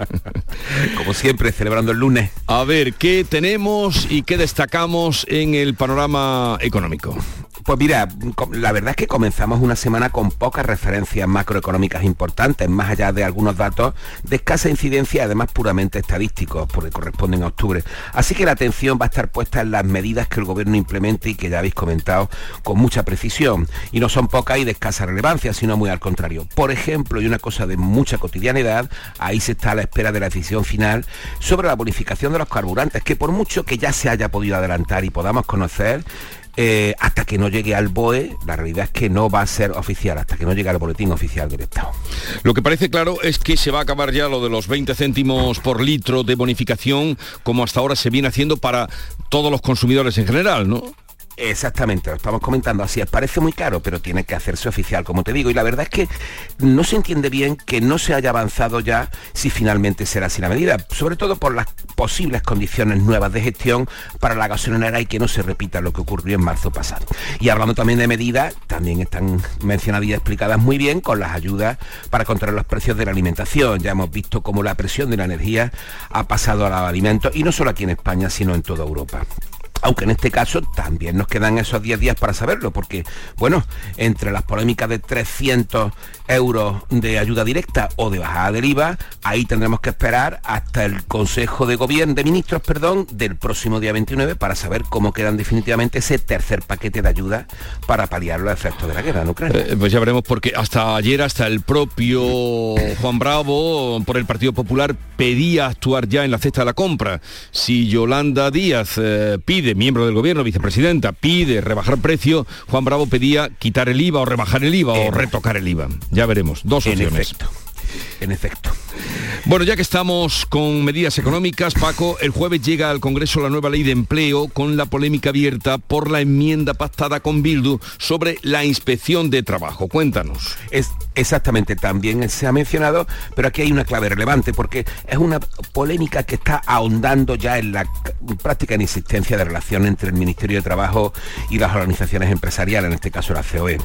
Como siempre, celebrando el lunes. A ver, ¿qué tenemos y qué destacamos en el panorama económico? Pues mira, la verdad es que comenzamos una semana con pocas referencias macroeconómicas importantes, más allá de algunos datos de escasa incidencia además puramente estadísticos, porque corresponden a octubre. Así que la atención va a estar puesta en las medidas que el gobierno implemente y que ya habéis comentado con mucha precisión. Y no son pocas y de escasa relevancia, sino muy al contrario. Por ejemplo, y una cosa de mucha cotidianidad, ahí se está a la espera de la decisión final sobre la bonificación de los carburantes, que por mucho que ya se haya podido adelantar y podamos conocer, eh, hasta que no llegue al BOE, la realidad es que no va a ser oficial, hasta que no llegue al boletín oficial del Estado. Lo que parece claro es que se va a acabar ya lo de los 20 céntimos por litro de bonificación, como hasta ahora se viene haciendo para todos los consumidores en general, ¿no? Exactamente, lo estamos comentando así. Parece muy caro, pero tiene que hacerse oficial, como te digo. Y la verdad es que no se entiende bien que no se haya avanzado ya si finalmente será así la medida, sobre todo por las posibles condiciones nuevas de gestión para la gasolinera y que no se repita lo que ocurrió en marzo pasado. Y hablando también de medidas, también están mencionadas y explicadas muy bien con las ayudas para controlar los precios de la alimentación. Ya hemos visto cómo la presión de la energía ha pasado a los alimentos, y no solo aquí en España, sino en toda Europa aunque en este caso también nos quedan esos 10 días para saberlo, porque, bueno, entre las polémicas de 300 euros de ayuda directa o de bajada del IVA, ahí tendremos que esperar hasta el Consejo de Gobierno, de Ministros, perdón, del próximo día 29 para saber cómo quedan definitivamente ese tercer paquete de ayuda para paliar los efectos de la guerra en Ucrania. Eh, pues ya veremos, porque hasta ayer, hasta el propio Juan Bravo, por el Partido Popular, pedía actuar ya en la cesta de la compra. Si Yolanda Díaz eh, pide, miembro del gobierno, vicepresidenta, pide rebajar precio, Juan Bravo pedía quitar el IVA o rebajar el IVA o retocar el IVA. Ya veremos, dos opciones. efecto. En efecto. Bueno, ya que estamos con medidas económicas, Paco, el jueves llega al Congreso la nueva ley de empleo con la polémica abierta por la enmienda pactada con Bildu sobre la inspección de trabajo. Cuéntanos. Es exactamente, también se ha mencionado, pero aquí hay una clave relevante porque es una polémica que está ahondando ya en la práctica inexistencia de relación entre el Ministerio de Trabajo y las organizaciones empresariales, en este caso la COE.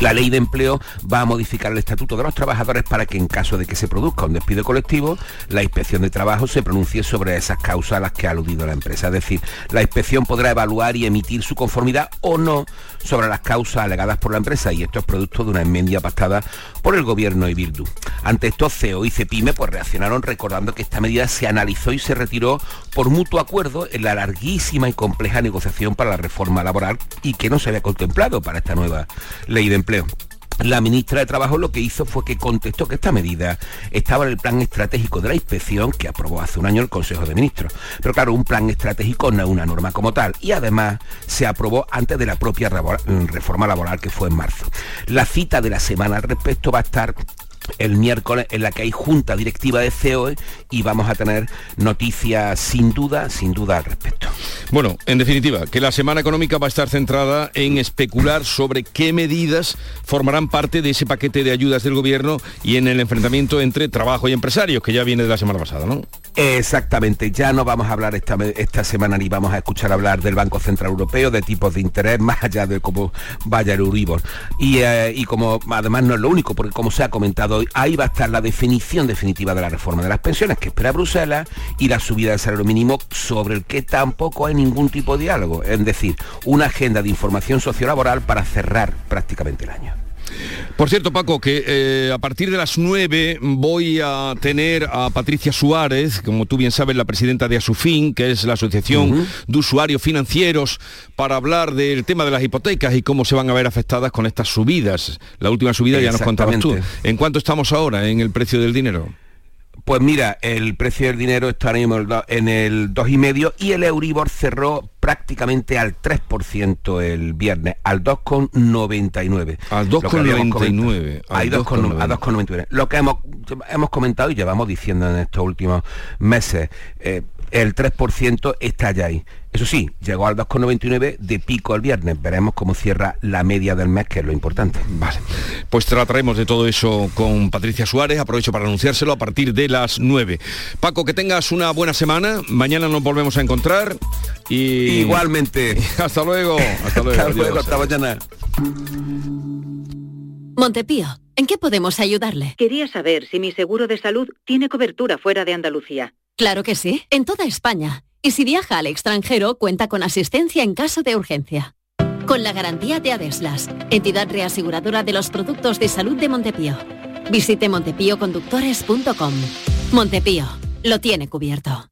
La ley de empleo va a modificar el estatuto de los trabajadores para que en caso de que se produzca un despido colectivo, la inspección de trabajo se pronuncie sobre esas causas a las que ha aludido la empresa. Es decir, la inspección podrá evaluar y emitir su conformidad o no sobre las causas alegadas por la empresa y esto es producto de una enmienda pactada por el gobierno y Bildu. Ante esto, CEO y CEPIME pues, reaccionaron recordando que esta medida se analizó y se retiró por mutuo acuerdo en la larguísima y compleja negociación para la reforma laboral y que no se había contemplado para esta nueva ley de empleo. La ministra de Trabajo lo que hizo fue que contestó que esta medida estaba en el plan estratégico de la inspección que aprobó hace un año el Consejo de Ministros. Pero claro, un plan estratégico no es una norma como tal y además se aprobó antes de la propia labor- reforma laboral que fue en marzo. La cita de la semana al respecto va a estar el miércoles en la que hay junta directiva de COE y vamos a tener noticias sin duda, sin duda al respecto. Bueno, en definitiva, que la semana económica va a estar centrada en especular sobre qué medidas formarán parte de ese paquete de ayudas del gobierno y en el enfrentamiento entre trabajo y empresarios, que ya viene de la semana pasada, ¿no? Exactamente, ya no vamos a hablar esta, esta semana ni vamos a escuchar hablar del Banco Central Europeo, de tipos de interés, más allá de cómo vaya el Euribor. Y, eh, y como además no es lo único, porque como se ha comentado hoy, ahí va a estar la definición definitiva de la reforma de las pensiones que espera Bruselas y la subida del salario mínimo sobre el que tampoco hay ningún tipo de diálogo, es decir, una agenda de información sociolaboral para cerrar prácticamente el año. Por cierto, Paco, que eh, a partir de las 9 voy a tener a Patricia Suárez, como tú bien sabes, la presidenta de Asufin, que es la Asociación de Usuarios Financieros, para hablar del tema de las hipotecas y cómo se van a ver afectadas con estas subidas. La última subida ya nos contabas tú. ¿En cuánto estamos ahora en el precio del dinero? Pues mira, el precio del dinero está ahora mismo en el 2,5 y el Euribor cerró prácticamente al 3% el viernes, al 2,99. Al Lo que habíamos 2,99, comentado. al Al 2,99. a 2,99. Lo que hemos, hemos comentado y llevamos diciendo en estos últimos meses, eh, el 3% está ya ahí. Eso sí, llegó al 2,99 de pico el viernes. Veremos cómo cierra la media del mes, que es lo importante. Vale. Pues trataremos de todo eso con Patricia Suárez. Aprovecho para anunciárselo a partir de las 9. Paco, que tengas una buena semana. Mañana nos volvemos a encontrar. Y... Igualmente. Hasta luego. Hasta luego. Hasta luego, hasta mañana. Montepío, ¿en qué podemos ayudarle? Quería saber si mi seguro de salud tiene cobertura fuera de Andalucía. Claro que sí, en toda España. Y si viaja al extranjero, cuenta con asistencia en caso de urgencia. Con la garantía de Adeslas, entidad reaseguradora de los productos de salud de Montepío. Visite montepíoconductores.com. Montepío, lo tiene cubierto.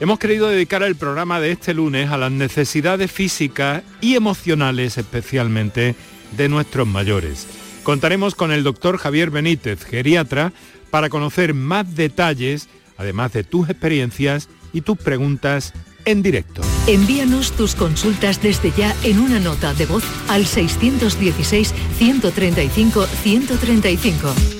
hemos querido dedicar el programa de este lunes a las necesidades físicas y emocionales especialmente de nuestros mayores. Contaremos con el doctor Javier Benítez, geriatra, para conocer más detalles, además de tus experiencias y tus preguntas en directo. Envíanos tus consultas desde ya en una nota de voz al 616-135-135.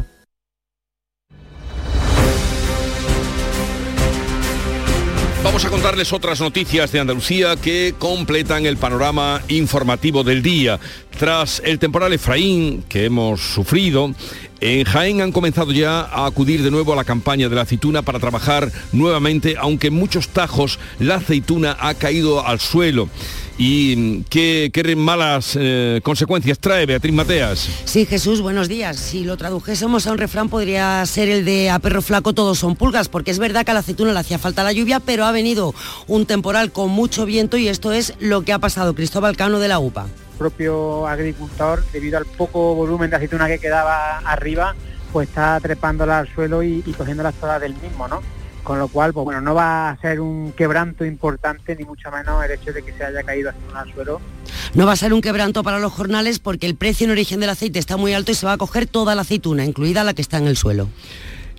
Vamos a contarles otras noticias de Andalucía que completan el panorama informativo del día. Tras el temporal Efraín que hemos sufrido, en Jaén han comenzado ya a acudir de nuevo a la campaña de la aceituna para trabajar nuevamente, aunque en muchos tajos la aceituna ha caído al suelo. ¿Y qué, qué malas eh, consecuencias trae Beatriz Mateas? Sí, Jesús, buenos días. Si lo tradujésemos a un refrán podría ser el de a perro flaco todos son pulgas, porque es verdad que a la aceituna le hacía falta la lluvia, pero ha venido un temporal con mucho viento y esto es lo que ha pasado. Cristóbal Cano de la UPA propio agricultor, debido al poco volumen de aceituna que quedaba arriba, pues está trepándola al suelo y, cogiendo las todas del mismo, ¿no? Con lo cual, pues bueno, no va a ser un quebranto importante, ni mucho menos el hecho de que se haya caído aceituna al suelo. No va a ser un quebranto para los jornales porque el precio en origen del aceite está muy alto y se va a coger toda la aceituna, incluida la que está en el suelo.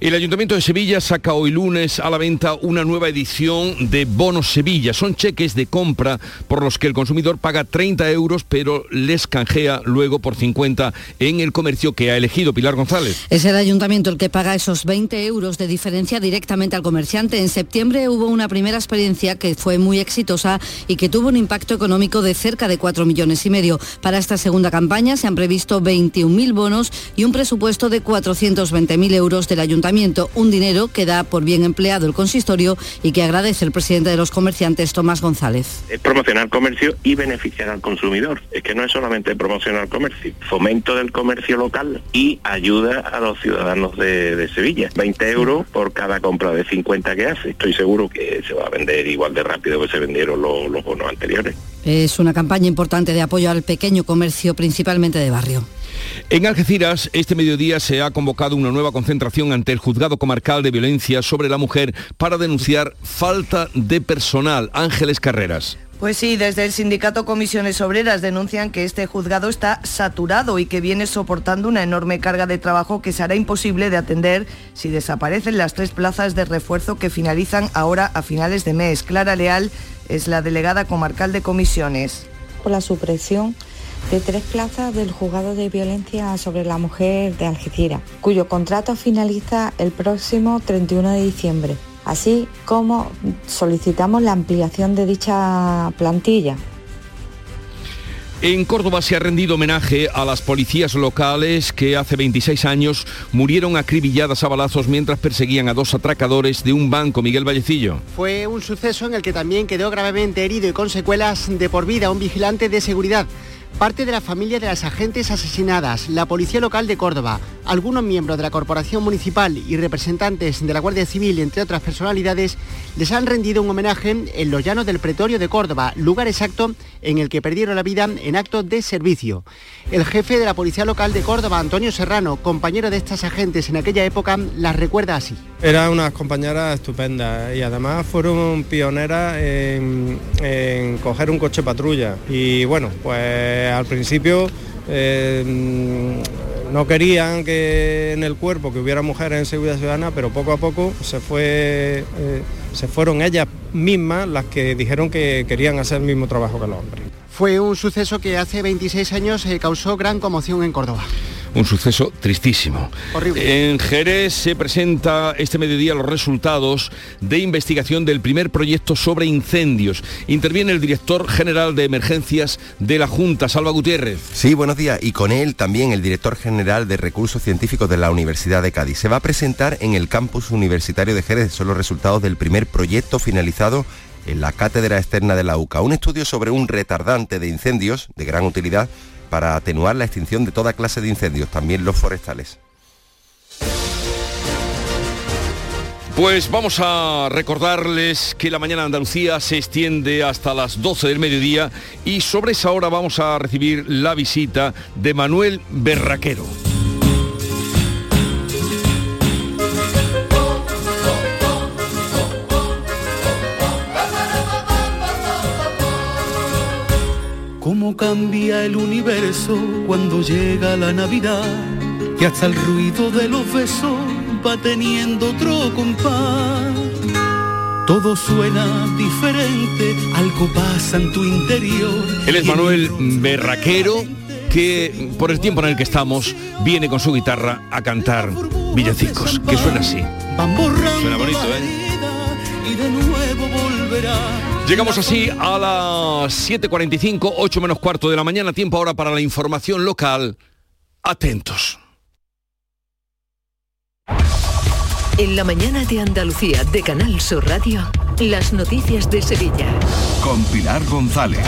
El Ayuntamiento de Sevilla saca hoy lunes a la venta una nueva edición de Bonos Sevilla. Son cheques de compra por los que el consumidor paga 30 euros, pero les canjea luego por 50 en el comercio que ha elegido Pilar González. Es el Ayuntamiento el que paga esos 20 euros de diferencia directamente al comerciante. En septiembre hubo una primera experiencia que fue muy exitosa y que tuvo un impacto económico de cerca de 4 millones y medio. Para esta segunda campaña se han previsto 21.000 bonos y un presupuesto de 420.000 euros del Ayuntamiento un dinero que da por bien empleado el consistorio y que agradece el presidente de los comerciantes, Tomás González. Es promocionar comercio y beneficiar al consumidor. Es que no es solamente promocionar comercio, fomento del comercio local y ayuda a los ciudadanos de, Sevilla. 20 euros por cada compra de 50 que hace. Estoy seguro que se va a vender igual de rápido que se vendieron los, los bonos anteriores. Es una campaña importante de apoyo al pequeño comercio, principalmente de barrio. En Algeciras, este mediodía se ha convocado una nueva concentración ante el Juzgado Comarcal de Violencia sobre la Mujer para denunciar falta de personal. Ángeles Carreras. Pues sí, desde el sindicato Comisiones Obreras denuncian que este juzgado está saturado y que viene soportando una enorme carga de trabajo que será imposible de atender si desaparecen las tres plazas de refuerzo que finalizan ahora a finales de mes. Clara Leal es la delegada comarcal de Comisiones. Por la supresión de tres plazas del juzgado de violencia sobre la mujer de Algeciras, cuyo contrato finaliza el próximo 31 de diciembre, así como solicitamos la ampliación de dicha plantilla. En Córdoba se ha rendido homenaje a las policías locales que hace 26 años murieron acribilladas a balazos mientras perseguían a dos atracadores de un banco, Miguel Vallecillo. Fue un suceso en el que también quedó gravemente herido y con secuelas de por vida un vigilante de seguridad parte de la familia de las agentes asesinadas, la Policía Local de Córdoba, algunos miembros de la Corporación Municipal y representantes de la Guardia Civil, entre otras personalidades, les han rendido un homenaje en los llanos del Pretorio de Córdoba, lugar exacto en el que perdieron la vida en actos de servicio. El jefe de la Policía Local de Córdoba, Antonio Serrano, compañero de estas agentes en aquella época, las recuerda así. Eran unas compañeras estupendas y además fueron pioneras en, coger un coche patrulla. Y bueno, pues al principio eh, no querían que en el cuerpo que hubiera mujeres en seguridad ciudadana, pero poco a poco se, fue, eh, se fueron ellas mismas las que dijeron que querían hacer el mismo trabajo que los hombres. Fue un suceso que hace 26 años eh, causó gran conmoción en Córdoba. Un suceso tristísimo. En Jerez se presenta este mediodía los resultados de investigación del primer proyecto sobre incendios. Interviene el director general de emergencias de la Junta, Salva Gutiérrez. Sí, buenos días. Y con él también el director general de recursos científicos de la Universidad de Cádiz. Se va a presentar en el campus universitario de Jerez. Son los resultados del primer proyecto finalizado en la cátedra externa de la UCA. Un estudio sobre un retardante de incendios de gran utilidad para atenuar la extinción de toda clase de incendios, también los forestales. Pues vamos a recordarles que la mañana Andalucía se extiende hasta las 12 del mediodía y sobre esa hora vamos a recibir la visita de Manuel Berraquero. Cómo cambia el universo cuando llega la Navidad, que hasta el ruido de los besos va teniendo otro compás. Todo suena diferente, algo pasa en tu interior. Él es Manuel Berraquero, que por el tiempo en el que estamos viene con su guitarra a cantar villancicos, que suena así. Suena bonito, ¿eh? Y de nuevo volverá. Llegamos así a las 7.45, 8 menos cuarto de la mañana, tiempo ahora para la información local. Atentos. En la mañana de Andalucía de Canal Sur Radio, las noticias de Sevilla. Con Pilar González.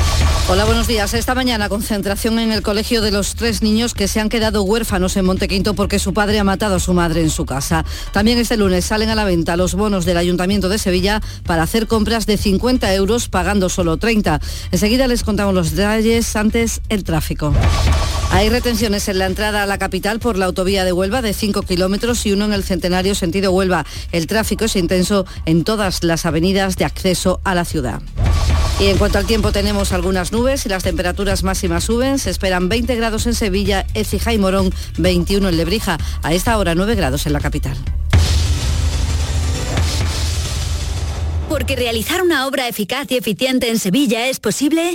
Hola, buenos días. Esta mañana concentración en el colegio de los tres niños que se han quedado huérfanos en Montequinto porque su padre ha matado a su madre en su casa. También este lunes salen a la venta los bonos del Ayuntamiento de Sevilla para hacer compras de 50 euros pagando solo 30. Enseguida les contamos los detalles antes el tráfico. Hay retenciones en la entrada a la capital por la autovía de Huelva de 5 kilómetros y uno en el centenario sentido Huelva. El tráfico es intenso en todas las avenidas de acceso a la ciudad. Y en cuanto al tiempo tenemos algunas nubes y las temperaturas máximas suben. Se esperan 20 grados en Sevilla, Écija y Morón, 21 en Lebrija. A esta hora 9 grados en la capital. Porque realizar una obra eficaz y eficiente en Sevilla es posible.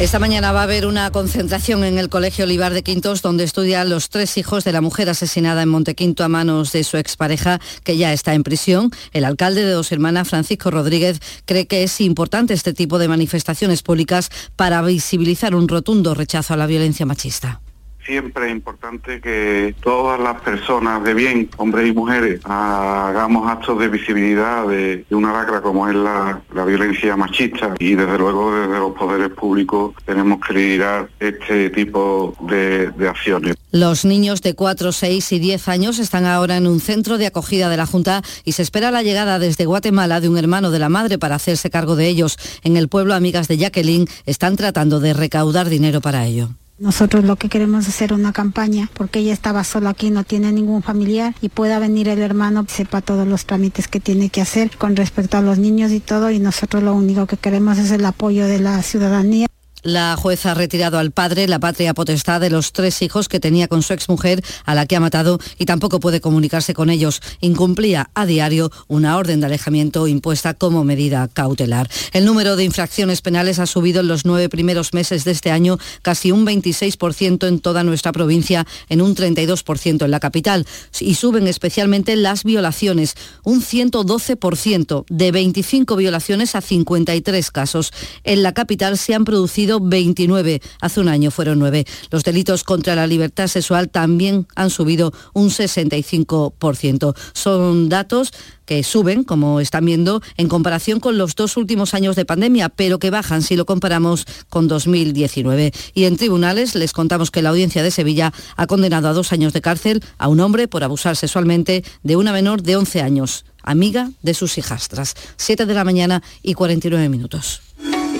Esta mañana va a haber una concentración en el Colegio Olivar de Quintos, donde estudian los tres hijos de la mujer asesinada en Montequinto a manos de su expareja, que ya está en prisión. El alcalde de Dos Hermanas, Francisco Rodríguez, cree que es importante este tipo de manifestaciones públicas para visibilizar un rotundo rechazo a la violencia machista siempre es importante que todas las personas de bien, hombres y mujeres, hagamos actos de visibilidad de, una lacra como es la, la, violencia machista y desde luego desde los poderes públicos tenemos que liderar este tipo de acciones. Los niños de 4, 6 y 10 años están ahora en un centro de acogida de la Junta y se espera la llegada desde Guatemala de un hermano de la madre para hacerse cargo de ellos. En el pueblo, amigas de Jacqueline están tratando de recaudar dinero para ello. Nosotros lo que queremos es hacer una campaña porque ella estaba sola aquí, no tiene ningún familiar y pueda venir el hermano, sepa todos los trámites que tiene que hacer con respecto a los niños y todo y nosotros lo único que queremos es el apoyo de la ciudadanía. La jueza ha retirado al padre la patria potestad de los tres hijos que tenía con su exmujer, a la que ha matado, y tampoco puede comunicarse con ellos. Incumplía a diario una orden de alejamiento impuesta como medida cautelar. El número de infracciones penales ha subido en los nueve primeros meses de este año casi un 26% en toda nuestra provincia, en un 32% en la capital. Y suben especialmente las violaciones, un 112%, de 25 violaciones a 53 casos. En la capital se han producido sido 29. Hace un año fueron 9. Los delitos contra la libertad sexual también han subido un 65%. Son datos que suben, como están viendo, en comparación con los dos últimos años de pandemia, pero que bajan si lo comparamos con 2019. Y en tribunales les contamos que la audiencia de Sevilla ha condenado a dos años de cárcel a un hombre por abusar sexualmente de una menor de 11 años, amiga de sus hijastras. 7 de la mañana y 49 minutos.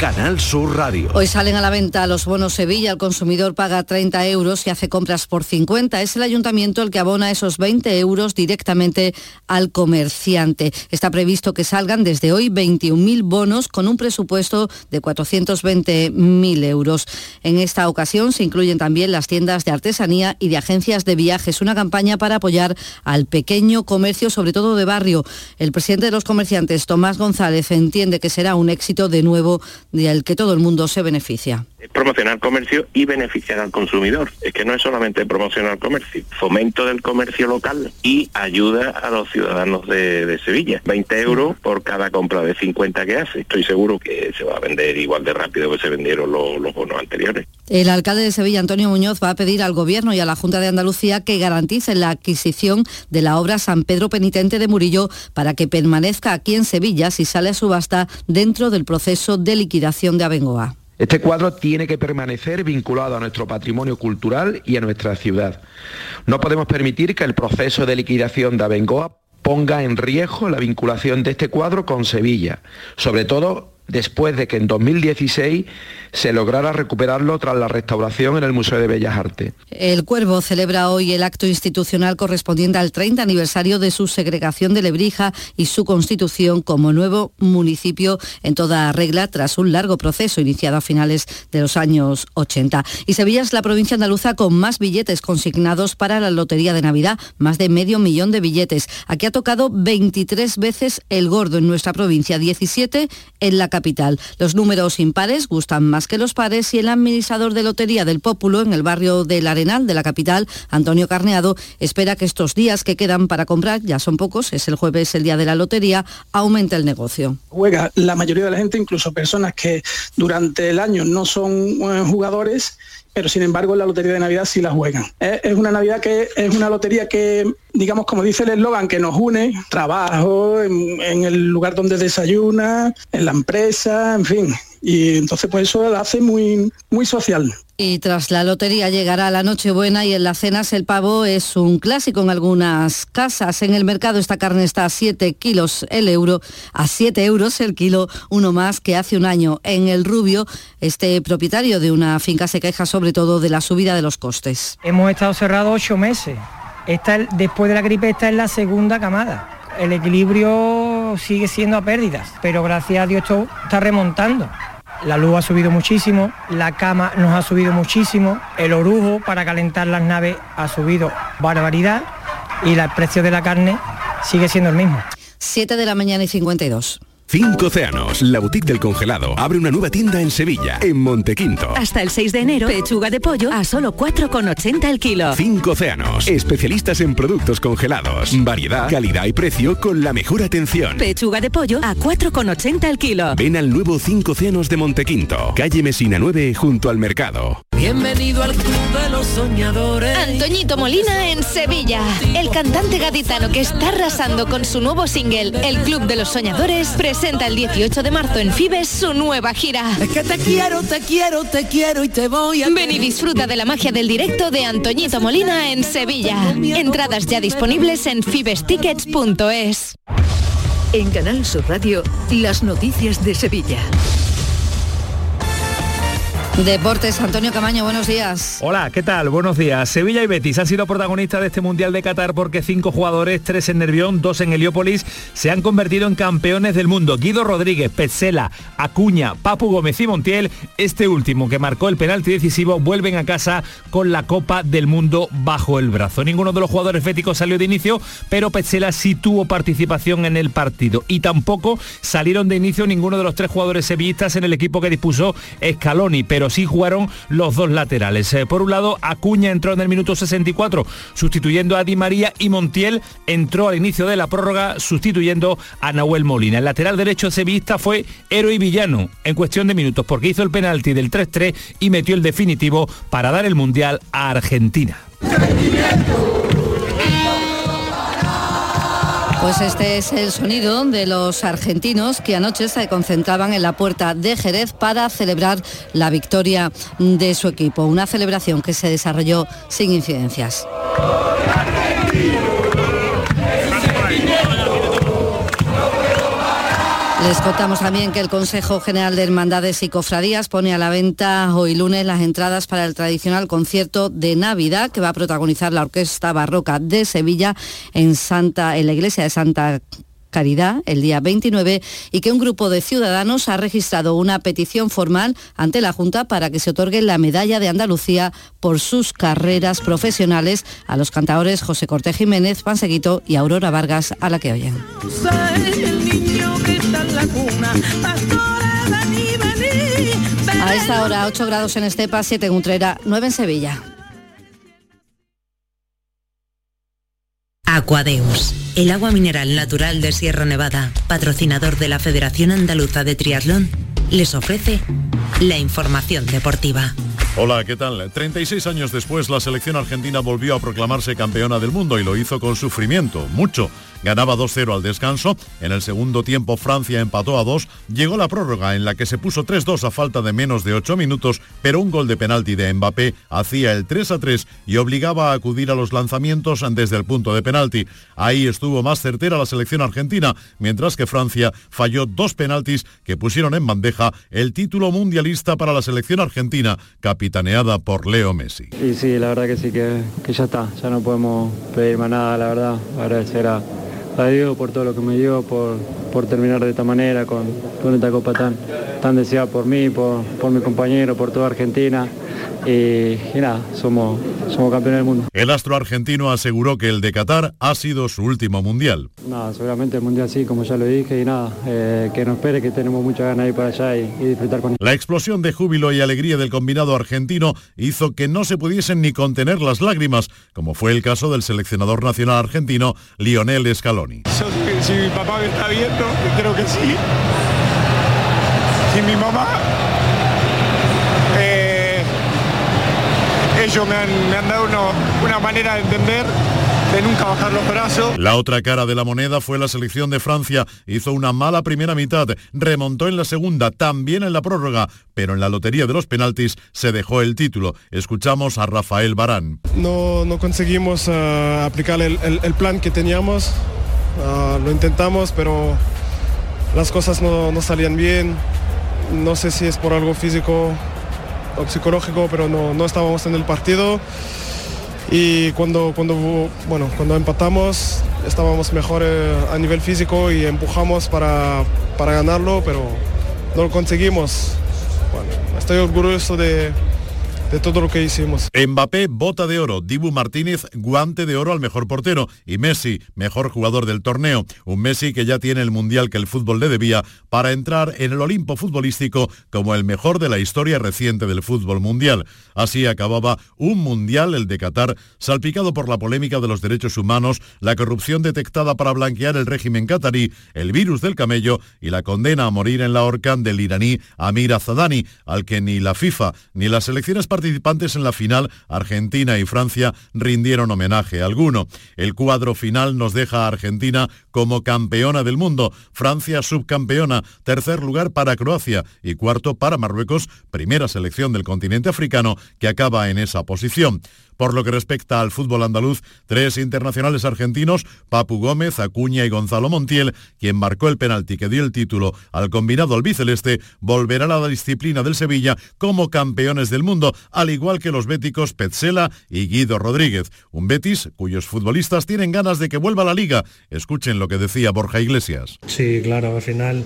Canal Sur Radio. Hoy salen a la venta los bonos Sevilla. El consumidor paga 30 euros y hace compras por 50. Es el ayuntamiento el que abona esos 20 euros directamente al comerciante. Está previsto que salgan desde hoy 21.000 bonos con un presupuesto de 420.000 euros. En esta ocasión se incluyen también las tiendas de artesanía y de agencias de viajes. Una campaña para apoyar al pequeño comercio, sobre todo de barrio. El presidente de los comerciantes, Tomás González, entiende que será un éxito de nuevo del que todo el mundo se beneficia. Es promocionar comercio y beneficiar al consumidor. Es que no es solamente promocionar comercio, fomento del comercio local y ayuda a los ciudadanos de, de Sevilla. 20 euros por cada compra de 50 que hace. Estoy seguro que se va a vender igual de rápido que se vendieron los, los bonos anteriores. El alcalde de Sevilla, Antonio Muñoz, va a pedir al Gobierno y a la Junta de Andalucía que garanticen la adquisición de la obra San Pedro Penitente de Murillo para que permanezca aquí en Sevilla si sale a subasta dentro del proceso de liquidación de Abengoa. Este cuadro tiene que permanecer vinculado a nuestro patrimonio cultural y a nuestra ciudad. No podemos permitir que el proceso de liquidación de Abengoa ponga en riesgo la vinculación de este cuadro con Sevilla, sobre todo después de que en 2016 se lograra recuperarlo tras la restauración en el Museo de Bellas Artes. El Cuervo celebra hoy el acto institucional correspondiente al 30 aniversario de su segregación de Lebrija y su constitución como nuevo municipio en toda regla tras un largo proceso iniciado a finales de los años 80. Y Sevilla es la provincia andaluza con más billetes consignados para la Lotería de Navidad, más de medio millón de billetes. Aquí ha tocado 23 veces el gordo en nuestra provincia, 17 en la capital. Los números impares gustan más que los pares y el administrador de Lotería del Pópulo en el barrio del Arenal de la capital, Antonio Carneado, espera que estos días que quedan para comprar, ya son pocos, es el jueves el día de la lotería, aumente el negocio. Juega la mayoría de la gente, incluso personas que durante el año no son eh, jugadores, pero sin embargo la lotería de Navidad sí la juegan. Es, es una Navidad que es una lotería que, digamos, como dice el eslogan, que nos une, trabajo, en, en el lugar donde desayuna, en la empresa, en fin. Y entonces pues eso la hace muy, muy social. Y tras la lotería llegará la Nochebuena y en las cenas el pavo es un clásico en algunas casas. En el mercado esta carne está a 7 kilos el euro, a 7 euros el kilo, uno más que hace un año. En el Rubio, este propietario de una finca se queja sobre todo de la subida de los costes. Hemos estado cerrados ocho meses. Esta, después de la gripe esta es la segunda camada. El equilibrio sigue siendo a pérdidas, pero gracias a Dios está remontando. La luz ha subido muchísimo, la cama nos ha subido muchísimo, el orujo para calentar las naves ha subido barbaridad y el precio de la carne sigue siendo el mismo. 7 de la mañana y 52. Cinco Océanos, la boutique del congelado, abre una nueva tienda en Sevilla, en Montequinto. Hasta el 6 de enero, pechuga de pollo a solo 4,80 el kilo. Cinco Océanos, especialistas en productos congelados, variedad, calidad y precio con la mejor atención. Pechuga de pollo a 4,80 el kilo. Ven al nuevo Cinco Océanos de Montequinto, calle Mesina 9 junto al mercado. Bienvenido al Club de los Soñadores. Antoñito Molina en Sevilla. El cantante gaditano que está arrasando con su nuevo single, El Club de los Soñadores, presenta el 18 de marzo en Fibes su nueva gira. Es que te quiero, te quiero, te quiero y te voy a... Ven y disfruta de la magia del directo de Antoñito Molina en Sevilla. Entradas ya disponibles en fibestickets.es. En Canal Sur Radio, las noticias de Sevilla. Deportes, Antonio Camaño, buenos días. Hola, ¿qué tal? Buenos días. Sevilla y Betis han sido protagonistas de este Mundial de Qatar porque cinco jugadores, tres en Nervión, dos en Heliópolis, se han convertido en campeones del mundo. Guido Rodríguez, Petzela, Acuña, Papu Gómez y Montiel, este último que marcó el penalti decisivo, vuelven a casa con la Copa del Mundo bajo el brazo. Ninguno de los jugadores féticos salió de inicio, pero Petzela sí tuvo participación en el partido. Y tampoco salieron de inicio ninguno de los tres jugadores sevillistas en el equipo que dispuso Scaloni, sí jugaron los dos laterales. Eh, por un lado, Acuña entró en el minuto 64 sustituyendo a Di María y Montiel entró al inicio de la prórroga sustituyendo a Nahuel Molina. El lateral derecho sevillista fue héroe y villano en cuestión de minutos porque hizo el penalti del 3-3 y metió el definitivo para dar el Mundial a Argentina. Pues este es el sonido de los argentinos que anoche se concentraban en la puerta de Jerez para celebrar la victoria de su equipo. Una celebración que se desarrolló sin incidencias. Les contamos también que el Consejo General de Hermandades y Cofradías pone a la venta hoy lunes las entradas para el tradicional concierto de Navidad que va a protagonizar la Orquesta Barroca de Sevilla en Santa en la iglesia de Santa Caridad el día 29 y que un grupo de ciudadanos ha registrado una petición formal ante la Junta para que se otorgue la medalla de Andalucía por sus carreras profesionales a los cantadores José Cortés Jiménez, Panseguito y Aurora Vargas a la que oyen. A esta hora 8 grados en Estepa, 7 en Utrera, 9 en Sevilla. Aquadeus, el agua mineral natural de Sierra Nevada, patrocinador de la Federación Andaluza de Triatlón, les ofrece la información deportiva. Hola, ¿qué tal? 36 años después, la selección argentina volvió a proclamarse campeona del mundo y lo hizo con sufrimiento, mucho ganaba 2-0 al descanso. En el segundo tiempo Francia empató a 2. Llegó la prórroga en la que se puso 3-2 a falta de menos de 8 minutos, pero un gol de penalti de Mbappé hacía el 3-3 y obligaba a acudir a los lanzamientos desde el punto de penalti. Ahí estuvo más certera la selección argentina, mientras que Francia falló dos penaltis que pusieron en bandeja el título mundialista para la selección argentina, capitaneada por Leo Messi. Y sí, la verdad que sí, que, ya está, ya no podemos pedir más nada, la verdad, agradecer a a por todo lo que me dio, por, por terminar de esta manera, con, con esta copa tan, tan deseada por mí, por, por mi compañero, por toda Argentina y, nada, somos, somos campeones del mundo. El astro argentino aseguró que el de Qatar ha sido su último mundial. Nada, seguramente el mundial sí, como ya lo dije, y nada, eh, que nos espere, que tenemos mucha ganas de ir para allá y, y disfrutar con él. La explosión de júbilo y alegría del combinado argentino hizo que no se pudiesen ni contener las lágrimas, como fue el caso del seleccionador nacional argentino Lionel Scaloni. si mi papá me está viendo, creo que sí. Si mi mamá ellos me han, dado una manera de entender de nunca bajar los brazos. La otra cara de la moneda fue la selección de Francia. Hizo una mala primera mitad, remontó en la segunda, también en la prórroga, pero en la lotería de los penaltis se dejó el título. Escuchamos a Rafael Barán. No, no conseguimos uh, aplicar el, plan que teníamos. Uh, lo intentamos, pero las cosas no, no salían bien. No sé si es por algo físico psicológico, pero no, no estábamos en el partido. Y cuando, cuando, bueno, cuando empatamos estábamos mejor eh, a nivel físico y empujamos para, para ganarlo, pero no lo conseguimos. Bueno, estoy orgulloso de, de todo lo que hicimos. Mbappé, bota de oro, Dibu Martínez, guante de oro al mejor portero y Messi, mejor jugador del torneo. Un Messi que ya tiene el mundial que el fútbol le debía para entrar en el Olimpo futbolístico como el mejor de la historia reciente del fútbol mundial. Así acababa un mundial, el de Qatar, salpicado por la polémica de los derechos humanos, la corrupción detectada para blanquear el régimen qatarí, el virus del camello y la condena a morir en la horca del iraní Amir Azadani, al que ni la FIFA ni las selecciones participantes en la final, Argentina y Francia, rindieron homenaje alguno. El cuadro final nos deja a Argentina como campeona del mundo, Francia subcampeona, tercer lugar para Croacia y cuarto para Marruecos, primera selección del continente africano que acaba en esa posición. Por lo que respecta al fútbol andaluz, tres internacionales argentinos, Papu Gómez, Acuña y Gonzalo Montiel, quien marcó el penalti que dio el título al combinado albiceleste, volverán a la disciplina del Sevilla como campeones del mundo, al igual que los béticos Petzela y Guido Rodríguez. Un Betis cuyos futbolistas tienen ganas de que vuelva a la liga. Escuchen lo que decía Borja Iglesias. Sí, claro, al final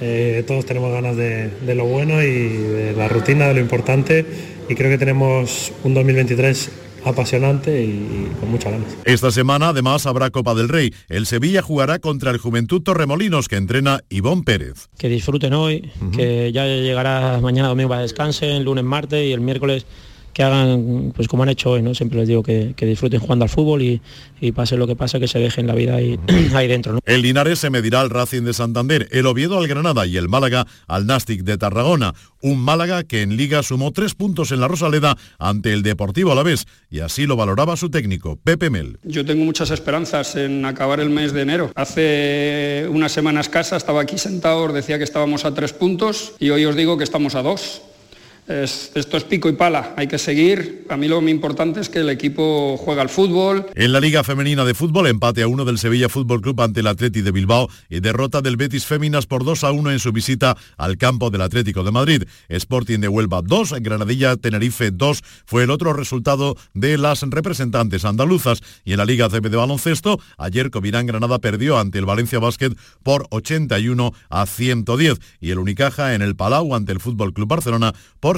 eh, todos tenemos ganas de, de, lo bueno y de la rutina, de lo importante y creo que tenemos un 2023 apasionante y con mucha ganas. Esta semana además habrá Copa del Rey. El Sevilla jugará contra el Juventud Torremolinos que entrena Ivón Pérez. Que disfruten hoy, uh -huh. que ya llegará mañana domingo para descansen, lunes, martes y el miércoles que hagan pues como han hecho hoy, ¿no? Siempre les digo que, que disfruten jugando al fútbol y, y, pase lo que pase, que se dejen la vida ahí, ahí dentro. ¿no? El Linares se medirá al Racing de Santander, el Oviedo al Granada y el Málaga al Nastic de Tarragona. Un Málaga que en Liga sumó tres puntos en la Rosaleda ante el Deportivo Alavés y así lo valoraba su técnico, Pepe Mel. Yo tengo muchas esperanzas en acabar el mes de enero. Hace unas semanas escasa estaba aquí sentado, os decía que estábamos a tres puntos y hoy os digo que estamos a dos. Es, esto es pico y pala, hay que seguir. A mí lo más importante es que el equipo juega al fútbol. En la Liga Femenina de Fútbol, empate a uno del Sevilla Fútbol Club ante el Atleti de Bilbao y derrota del Betis Féminas por 2 a 1 en su visita al campo del Atlético de Madrid. Sporting de Huelva 2, Granadilla Tenerife 2 fue el otro resultado de las representantes andaluzas. Y en la Liga CB de baloncesto, ayer Covirán Granada perdió ante el Valencia Basket por 81 a 110 y el Unicaja en el Palau ante el Fútbol Club Barcelona por